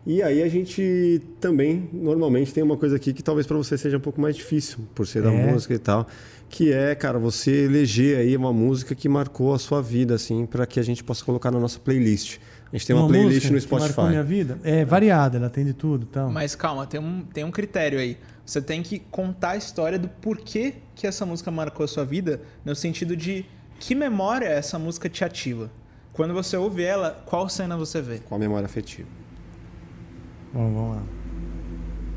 E aí a gente também, normalmente, tem uma coisa aqui que talvez para você seja um pouco mais difícil, por ser da É. música e tal, que é, cara, você eleger aí uma música que marcou a sua vida, assim, para que a gente possa colocar na nossa playlist. A gente tem uma, playlist música no que marcou Spotify. minha vida. É variada, ela tem de tudo, então. Mas calma, tem um, tem um critério aí. Você tem que contar a história do porquê que essa música marcou a sua vida, no sentido de que memória essa música te ativa. Quando você ouve ela, qual cena você vê? A memória afetiva. Bom, vamos lá.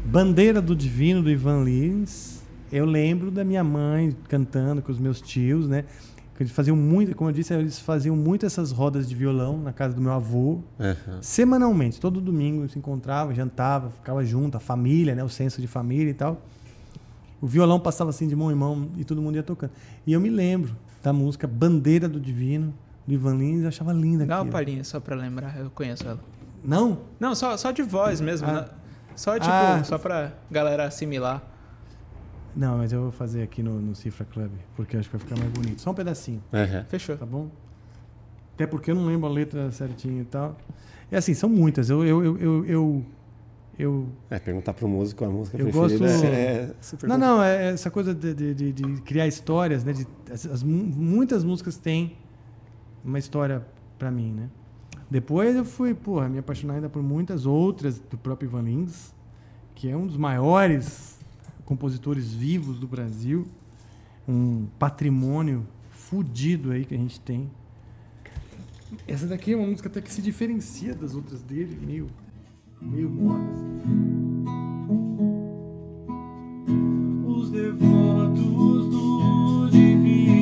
Bandeira do Divino do Ivan Lins. Eu lembro da minha mãe cantando com os meus tios, né? Eles faziam muito, como eu disse, eles faziam muito essas rodas de violão na casa do meu avô. É, Semanalmente, todo domingo se encontrava, jantava, ficava junto, a família, né? O senso de família e tal. O violão passava assim de mão em mão e todo mundo ia tocando. E eu me lembro da música Bandeira do Divino, do Ivan Lins, eu achava linda Dá uma palhinha só pra lembrar, eu conheço ela. Não? Não, só, só de voz mesmo. Ah. né? Só tipo, Ah. só pra galera assimilar. Não, mas eu vou fazer aqui no, no Cifra Club, porque acho que vai ficar mais bonito. Só um pedacinho, é. Fechou. tá bom? Até porque eu não lembro a letra certinho e tal. É assim, são muitas. Eu, eu, eu, eu, eu, eu- É, perguntar pro músico a música Eu preferida gosto- é, é super Não, não, é essa coisa de, de, de- criar histórias, né? De, as, as mu- muitas músicas têm uma história pra mim, né? Depois eu fui, porra, me apaixonar ainda por muitas outras do próprio Ivan Lins, que é um dos maiores compositores vivos do Brasil, um patrimônio fudido aí que a gente tem. Essa daqui é uma música até que se diferencia das outras dele, meio, meio moda. Os devotos do divino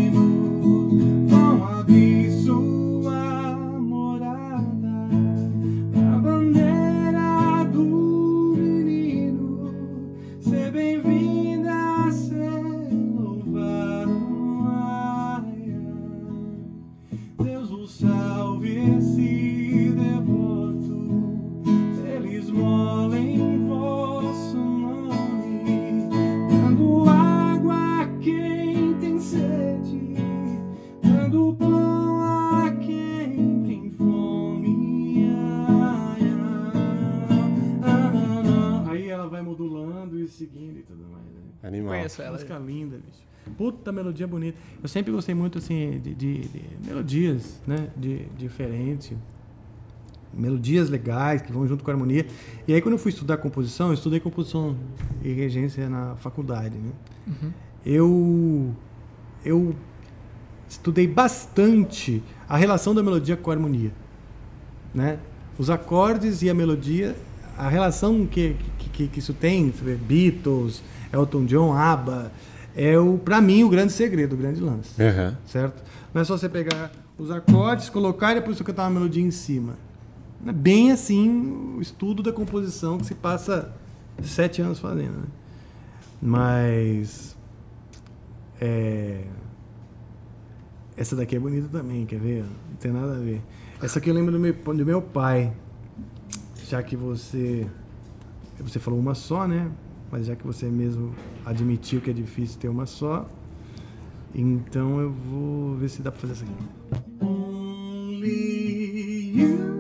Animal. Conheço ela. Música linda, bicho. Puta melodia bonita. Eu sempre gostei muito, assim, de, de- de melodias, né? De, diferentes. Melodias legais que vão junto com a harmonia. E aí, quando eu fui estudar composição, eu estudei composição e regência na faculdade, né? Eu, eu estudei bastante a relação da melodia com a harmonia, né? Os acordes e a melodia, a relação que, que, que, isso tem, Beatles, Elton John, ABBA, é o, para mim o grande segredo, o grande lance, Aham. certo? Não é só você pegar os acordes, colocar e depois você cantar uma melodia em cima. É bem assim o estudo da composição que se passa sete anos fazendo, né? Mas é, essa daqui é bonita também, quer ver? Não tem nada a ver. Essa aqui eu lembro do meu, do meu pai. Já que você. Você falou uma só, né? Mas já que você mesmo admitiu que é difícil ter uma só. Então eu vou ver se dá pra fazer essa aqui. Only you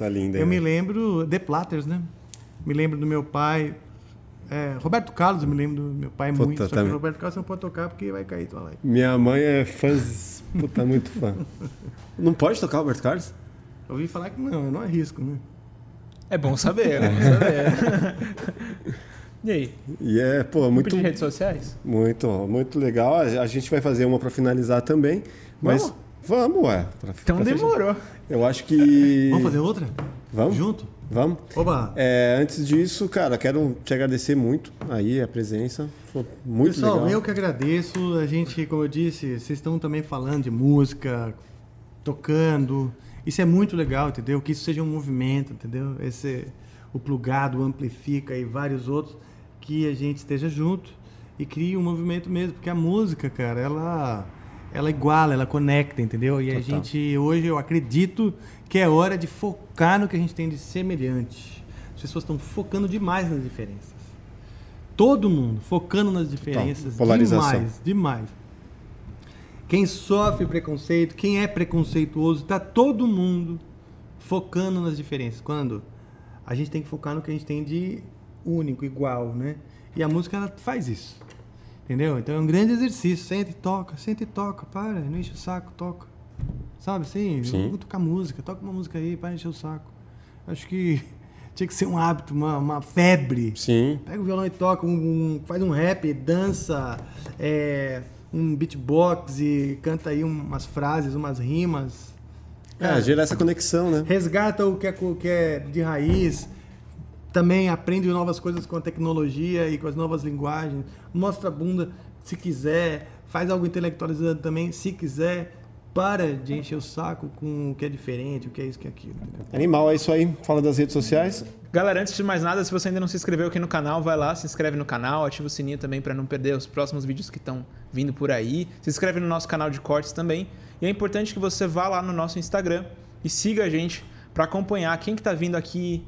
É linda, eu né? me lembro The Platters, né? Me lembro do meu pai. é, Roberto Carlos, eu me lembro do meu pai Puta, muito. Só que o Roberto Carlos não pode tocar porque vai cair tua live. Minha mãe é fã. Puta, muito fã. Não pode tocar o Roberto Carlos? Eu ouvi falar que não, eu não arrisco, né? É bom saber, é bom saber. e aí? E é, pô, Muito... de redes sociais? muito, muito legal. A gente vai fazer uma pra finalizar também. Mas Vamos? Vamos, ué. pra- Então pra fechar. demorou. Eu acho que. Vamos fazer outra? Vamos? Junto? Vamos. Oba! É, antes disso, cara, quero te agradecer muito aí a presença. Foi muito Pessoal, legal. eu que agradeço. A gente, como eu disse, vocês estão também falando de música, tocando. Isso é muito legal, entendeu? Que isso seja um movimento, entendeu? Esse, o plugado, o amplifica e vários outros, que a gente esteja junto e crie um movimento mesmo. Porque a música, cara, ela, ela iguala, ela conecta, entendeu? E a Total. gente, hoje, eu acredito que é hora de focar no que a gente tem de semelhante. As pessoas estão focando demais nas diferenças. Todo mundo focando nas diferenças. polarização. Demais, demais. Quem sofre preconceito, quem é preconceituoso, tá todo mundo focando nas diferenças. Quando a gente tem que focar no que a gente tem de único, igual, né? E a música ela faz isso. Entendeu? Então é um grande exercício. Senta e toca, senta e toca, para, não enche o saco, toca. Sabe assim? Sim. Vou tocar música, toca uma música aí, para encher o saco. Acho que tinha que ser um hábito, uma, uma febre. Sim. Pega o violão e toca, um, um- faz um rap, dança, é, um beatbox e canta aí umas frases, umas rimas. É, gerar essa conexão, né? Resgata o que é, co- que é de raiz. Também aprende novas coisas com a tecnologia e com as novas linguagens. Mostra a bunda se quiser. Faz algo intelectualizado também se quiser. para de encher o saco com o que é diferente, o que é isso, o que é aquilo. Animal, é isso aí. Fala das redes sociais. Galera, antes de mais nada, se você ainda não se inscreveu aqui no canal, vai lá, se inscreve no canal, ativa o sininho também para não perder os próximos vídeos que estão vindo por aí. Se inscreve no nosso canal de cortes também. E é importante que você vá lá no nosso Instagram e siga a gente para acompanhar quem que tá vindo aqui,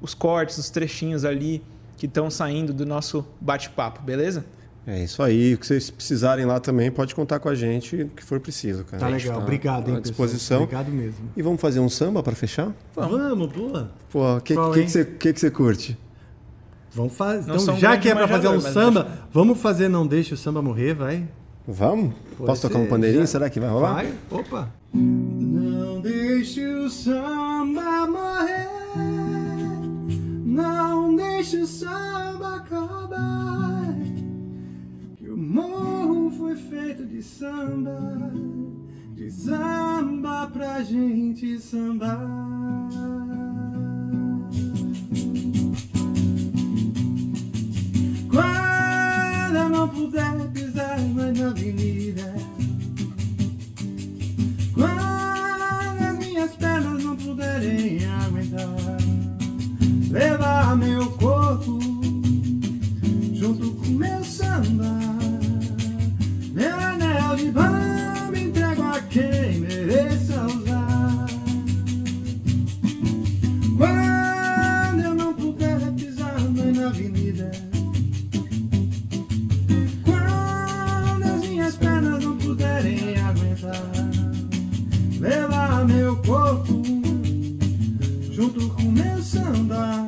os cortes, os trechinhos ali que estão saindo do nosso bate-papo, beleza? É isso aí. O que vocês precisarem lá também, pode contar com a gente o que for preciso, cara. Tá legal, obrigado, hein, À disposição. pessoal. Obrigado mesmo. E vamos fazer um samba para fechar? Vamos, boa. Pô, o que, que, que, você, que, que você curte? Vamos fazer. Então, já que é pra fazer um samba, deixa. vamos fazer Não Deixe o Samba Morrer, vai? Vamos? Pode Posso tocar um ser, pandeirinho? já. Será que vai rolar? Vai? Opa. Não deixe o samba morrer. Não deixe o samba acabar. Que o morro foi feito de samba. De samba pra gente sambar. Não puder pisar mais na avenida. Quando as minhas pernas não puderem aguentar, levar meu corpo junto com meu samba, meu anel de bamba entrego a quem mereça usar. Quando eu não puder pisar mais na avenida. Quando as minhas pernas não puderem aguentar, levar meu corpo junto com meu samba,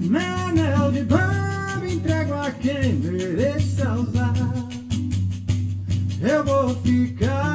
meu anel de bamba entrego a quem mereça usar. Eu vou ficar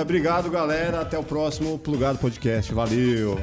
Obrigado, galera. Até o próximo Plugado Podcast. Valeu.